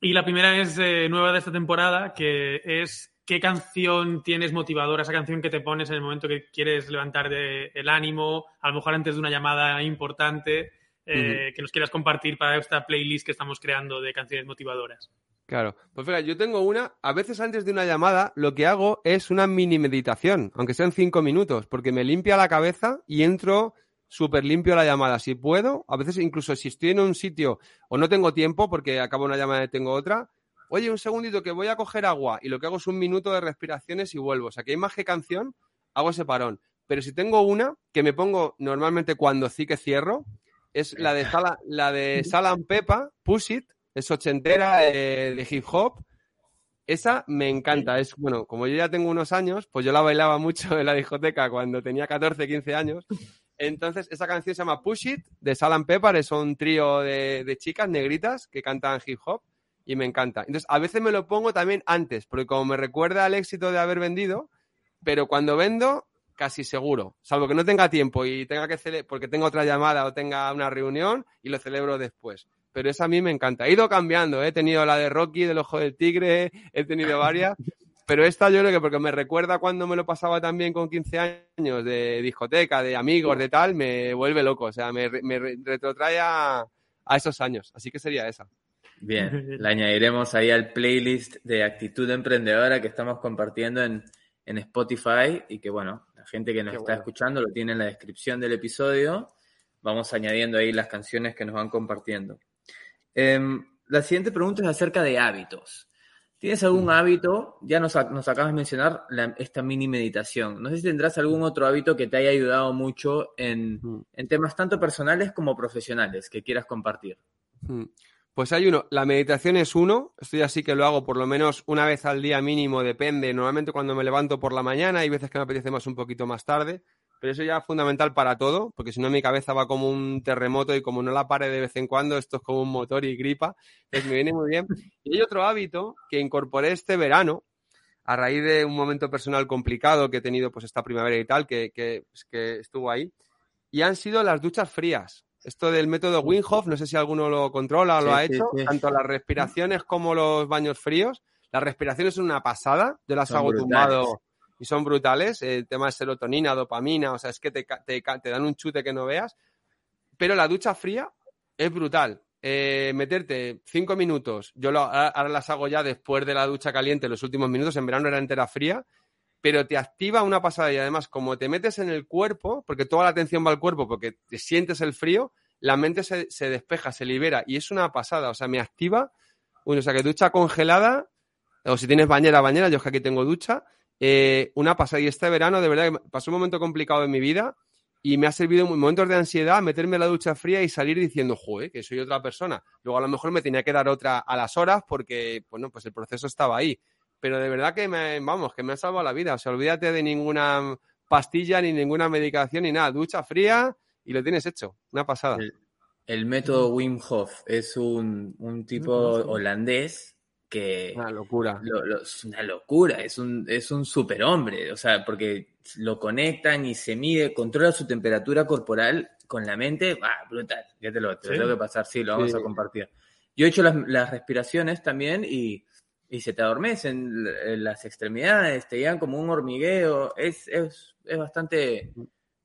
Y la primera es eh, nueva de esta temporada, que es ¿qué canción tienes motivadora? Esa canción que te pones en el momento que quieres levantar de- el ánimo, a lo mejor antes de una llamada importante, eh, que nos quieras compartir para esta playlist que estamos creando de canciones motivadoras. Claro. Pues fíjate, yo tengo una, a veces antes de una llamada, lo que hago es una mini meditación, aunque sean cinco minutos, porque me limpia la cabeza y entro súper limpio a la llamada. Si puedo, a veces incluso si estoy en un sitio o no tengo tiempo, porque acabo una llamada y tengo otra, oye, un segundito que voy a coger agua y lo que hago es un minuto de respiraciones y vuelvo. O sea, que hay más que canción, hago ese parón. Pero si tengo una que me pongo normalmente cuando sí que cierro, es la de, Sala, la de Salam Pepa, Push It, es ochentera eh, de hip hop. Esa me encanta. Es bueno, como yo ya tengo unos años, pues yo la bailaba mucho en la discoteca cuando tenía 14, 15 años. Entonces, esa canción se llama Push It de Salam Pepper. Es un trío de, de chicas negritas que cantan hip hop y me encanta. Entonces, a veces me lo pongo también antes, porque como me recuerda al éxito de haber vendido, pero cuando vendo, casi seguro. Salvo que no tenga tiempo y tenga que celebrar, porque tenga otra llamada o tenga una reunión y lo celebro después. Pero esa a mí me encanta. He ido cambiando, ¿eh? he tenido la de Rocky, del Ojo del Tigre, he tenido varias. Pero esta yo creo que porque me recuerda cuando me lo pasaba también con 15 años de discoteca, de amigos, de tal, me vuelve loco. O sea, me, me re- retrotrae a, a esos años. Así que sería esa. Bien, la añadiremos ahí al playlist de actitud emprendedora que estamos compartiendo en, en Spotify y que bueno, la gente que nos Qué está bueno. escuchando lo tiene en la descripción del episodio. Vamos añadiendo ahí las canciones que nos van compartiendo. Em, la siguiente pregunta es acerca de hábitos. ¿Tienes algún hábito? Ya nos, ac- nos acabas de mencionar la- esta mini meditación. No sé si tendrás algún otro hábito que te haya ayudado mucho en, Mm. en temas tanto personales como profesionales que quieras compartir. Pues hay uno, la meditación es uno, estoy así que lo hago por lo menos una vez al día mínimo, depende, normalmente cuando me levanto por la mañana, hay veces que me apetece más un poquito más tarde, pero eso ya es fundamental para todo, porque si no mi cabeza va como un terremoto y como no la pare de vez en cuando, esto es como un motor y gripa, entonces me viene muy bien. Y hay otro hábito que incorporé este verano, a raíz de un momento personal complicado que he tenido pues esta primavera y tal, que, que, que estuvo ahí, y han sido las duchas frías. Esto del método Wim Hof, no sé si alguno lo controla o lo ha sí, hecho, sí. tanto las respiraciones como los baños fríos. Las respiraciones son una pasada, yo las Son hago brutales. tumbado y son brutales. El tema de serotonina, dopamina, o sea, es que te, te, te dan un chute que no veas. Pero la ducha fría es brutal. Eh, meterte cinco minutos, yo lo, ahora ahora las hago ya después de la ducha caliente, los últimos minutos, en verano era entera fría, pero te activa una pasada y además como te metes en el cuerpo, porque toda la atención va al cuerpo, porque te sientes el frío, la mente se, despeja, se libera y es una pasada, o sea, me activa, bueno, o sea, que ducha congelada, o si tienes bañera, bañera, yo es que aquí tengo ducha, eh, una pasada y este verano de verdad pasó un momento complicado en mi vida y me ha servido en momentos de ansiedad meterme en la ducha fría y salir diciendo, joder, que soy otra persona. Luego a lo mejor me tenía que dar otra a las horas porque, bueno, pues el proceso estaba ahí pero de verdad que me, vamos, que me ha salvado la vida. O sea, olvídate de ninguna pastilla, ni ninguna medicación, ni nada. Ducha fría y lo tienes hecho. Una pasada. El, el método Wim Hof es un, un tipo holandés que Una locura. lo- lo- es una locura, es un, es un superhombre, o sea, porque lo conectan y se mide, controla su temperatura corporal con la mente, ah, brutal, ya te lo, te Sí. tengo que pasar, sí, lo vamos Sí. a compartir. Yo he hecho las, las respiraciones también y, y se te adormecen l- las extremidades, te llegan como un hormigueo, es, es, es bastante,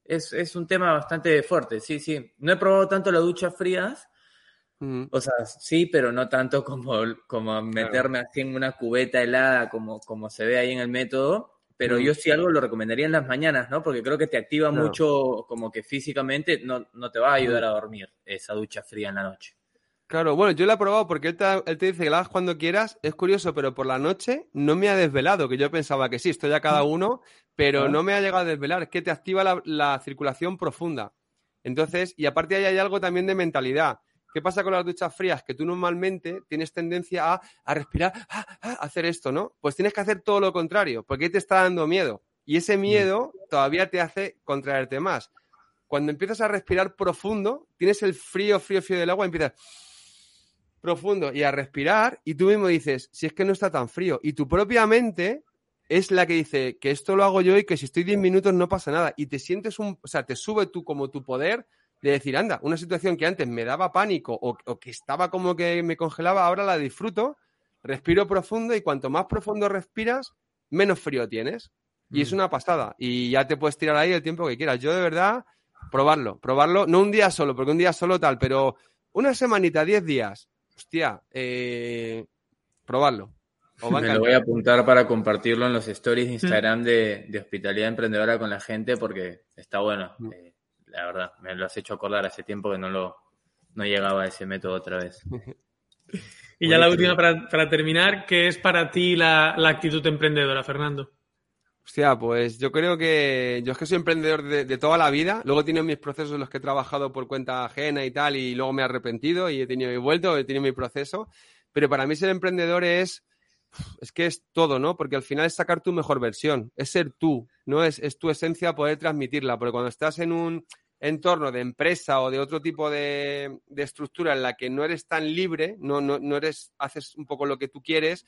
es, es un tema bastante fuerte, sí, sí. No he probado tanto las duchas frías, Ujú. O sea, sí, pero no tanto como, como meterme así en una cubeta helada como, como se ve ahí en el método. Pero Mm. yo sí algo lo recomendaría en las mañanas, ¿no? Porque creo que te activa mucho, como que físicamente no, no te va a ayudar a dormir esa ducha fría en la noche. Claro, bueno, yo lo he probado porque él te, él te dice que la hagas cuando quieras. Es curioso, pero por la noche no me ha desvelado, que yo pensaba que sí, estoy a cada uno, pero no me ha llegado a desvelar. Es que te activa la, la circulación profunda. Entonces, y aparte ahí hay algo también de mentalidad. ¿Qué pasa con las duchas frías? Que tú normalmente tienes tendencia a, a respirar, a, a hacer esto, ¿no? Pues tienes que hacer todo lo contrario, porque ahí te está dando miedo. Y ese miedo todavía te hace contraerte más. Cuando empiezas a respirar profundo, tienes el frío, frío, frío del agua y empiezas profundo y a respirar y tú mismo dices, si es que no está tan frío. Y tu propia mente es la que dice que esto lo hago yo y que si estoy 10 minutos no pasa nada. Y te sientes un, o sea, te sube tú como tu poder de decir, anda, una situación que antes me daba pánico o, o que estaba como que me congelaba, ahora la disfruto, respiro profundo y cuanto más profundo respiras, menos frío tienes. Y es Mm. una pasada. Y ya te puedes tirar ahí el tiempo que quieras. Yo de verdad, probarlo, probarlo, no un día solo, porque un día solo tal, pero una semanita, 10 días, hostia, eh, a Me lo voy a apuntar para compartirlo en los stories de Instagram de, de Hospitalidad Emprendedora con la gente porque está bueno. Mm. Eh, la verdad, me lo has hecho acordar hace tiempo que no lo no llegaba a ese método otra vez. Y ya la última para, para terminar, ¿qué es para ti la, la actitud emprendedora, Fernando? Hostia, pues yo creo que yo es que soy emprendedor de, toda la vida. Luego he tenido mis procesos en los que he trabajado por cuenta ajena y tal, y luego me he arrepentido y he tenido mi vuelto, he tenido mi proceso. Pero para mí ser emprendedor es, es que es todo, ¿no? Porque al final es sacar tu mejor versión, es ser tú, ¿no? Es, es tu esencia poder transmitirla. Porque cuando estás en un entorno de empresa o de otro tipo de, de estructura en la que no eres tan libre, no, no, no eres, haces un poco lo que tú quieres,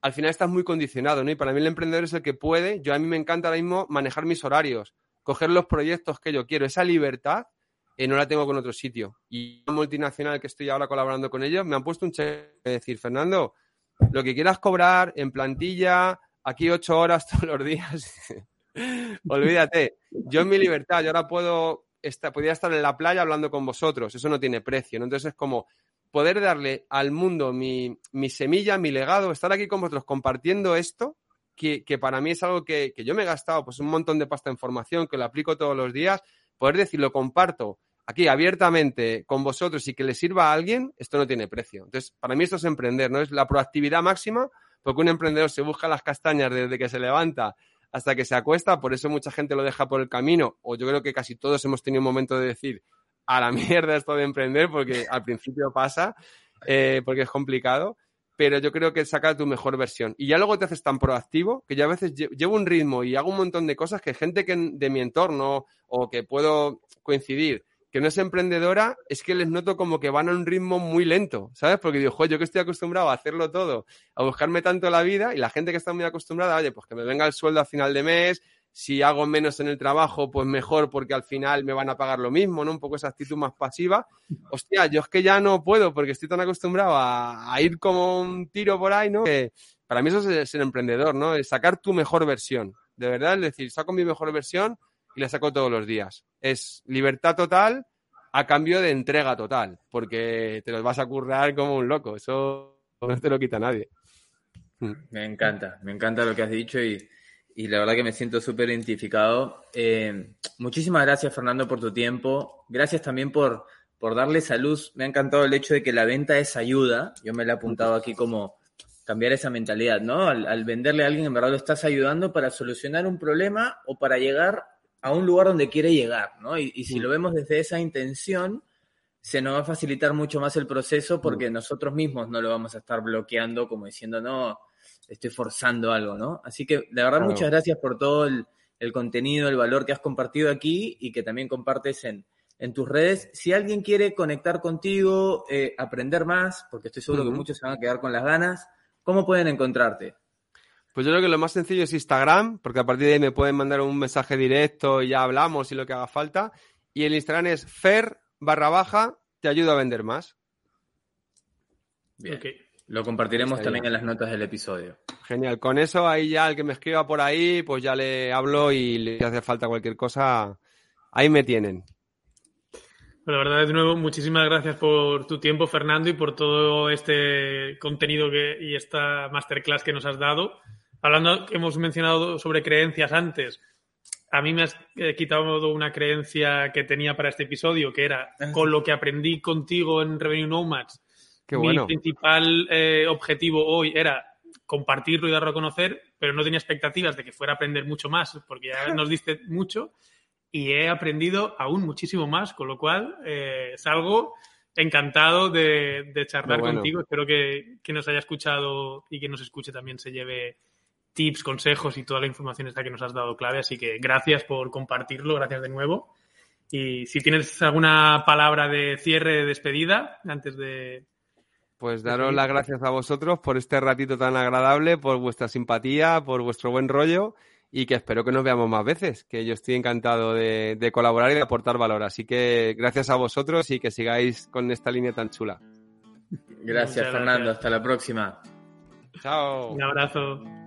al final estás muy condicionado, ¿no? Y para mí el emprendedor es el que puede, yo a mí me encanta ahora mismo manejar mis horarios, coger los proyectos que yo quiero, esa libertad eh, no la tengo con otro sitio. Y una multinacional que estoy ahora colaborando con ellos me han puesto un cheque de decir, Fernando, lo que quieras cobrar en plantilla, aquí ocho horas todos los días, olvídate, yo en mi libertad, yo ahora puedo, estar, podría estar en la playa hablando con vosotros, eso no tiene precio, ¿no? Entonces es como poder darle al mundo mi, mi semilla, mi legado, estar aquí con vosotros compartiendo esto, que, que para mí es algo que, que, yo me he gastado pues un montón de pasta en formación, que lo aplico todos los días, poder decir, lo comparto aquí abiertamente con vosotros y que le sirva a alguien, esto no tiene precio. Entonces, para mí esto es emprender, ¿no? Es la proactividad máxima, porque un emprendedor se busca las castañas desde que se levanta hasta que se acuesta, por eso mucha gente lo deja por el camino, o yo creo que casi todos hemos tenido un momento de decir, a la mierda esto de emprender, porque al principio pasa, eh, porque es complicado, pero yo creo que saca tu mejor versión. Y ya luego te haces tan proactivo que yo a veces llevo un ritmo y hago un montón de cosas que gente que de mi entorno o que puedo coincidir que no es emprendedora, es que les noto como que van a un ritmo muy lento, ¿sabes? Porque digo, joder, yo que estoy acostumbrado a hacerlo todo, a buscarme tanto la vida, y la gente que está muy acostumbrada, oye, pues que me venga el sueldo a final de mes, si hago menos en el trabajo, pues mejor porque al final me van a pagar lo mismo, ¿no? Un poco esa actitud más pasiva. Hostia, yo es que ya no puedo porque estoy tan acostumbrado a, ir como un tiro por ahí, ¿no? Que para mí eso es ser emprendedor, ¿no? Es sacar tu mejor versión. De verdad, es decir, saco mi mejor versión y la saco todos los días. Es libertad total a cambio de entrega total, porque te los vas a currar como un loco. Eso no te lo quita nadie. Me encanta, me encanta lo que has dicho y, y la verdad que me siento súper identificado. Eh, muchísimas gracias, Fernando, por tu tiempo. Gracias también por, por darle salud. Me ha encantado el hecho de que la venta es ayuda. Yo me la he apuntado aquí como cambiar esa mentalidad, ¿no? Al, al venderle a alguien, en verdad lo estás ayudando para solucionar un problema o para llegar a un lugar donde quiere llegar, ¿no? Y, y si lo vemos desde esa intención, se nos va a facilitar mucho más el proceso porque nosotros mismos no lo vamos a estar bloqueando como diciendo, no, estoy forzando algo, ¿no? Así que, de verdad, Claro. muchas gracias por todo el, el contenido, el valor que has compartido aquí y que también compartes en, en tus redes. Si alguien quiere conectar contigo, eh, aprender más, porque estoy seguro que muchos se van a quedar con las ganas, ¿cómo pueden encontrarte? Pues yo creo que lo más sencillo es Instagram, porque a partir de ahí me pueden mandar un mensaje directo y ya hablamos y lo que haga falta. Y el Instagram es fer barra baja, te ayudo a vender más. Bien. Ok. Lo compartiremos también en las notas del episodio. Genial. Con eso ahí ya el que me escriba por ahí, pues ya le hablo y le hace falta cualquier cosa. Ahí me tienen. Pues la verdad, de nuevo, muchísimas gracias por tu tiempo, Fernando, y por todo este contenido que, y esta masterclass que nos has dado. Hablando, hemos mencionado sobre creencias antes. A mí me has eh, quitado una creencia que tenía para este episodio, que era Ah, con lo que aprendí contigo en Revenue Nomads. Qué mi bueno. principal eh, objetivo hoy era compartirlo y darlo a conocer, pero no tenía expectativas de que fuera a aprender mucho más, porque ya nos diste mucho y he aprendido aún muchísimo más, con lo cual eh, salgo encantado de, de charlar bueno. contigo. Espero que, que nos haya escuchado y que nos escuche también se lleve tips, consejos y toda la información esta que nos has dado clave. Así que gracias por compartirlo, gracias de nuevo. Y si tienes alguna palabra de cierre, de despedida, antes de... Pues daros las gracias a vosotros por este ratito tan agradable, por vuestra simpatía, por vuestro buen rollo y que espero que nos veamos más veces, que yo estoy encantado de, de colaborar y de aportar valor. Así que gracias a vosotros y que sigáis con esta línea tan chula. Gracias, Fernando. Hasta la próxima. Chao. Un abrazo.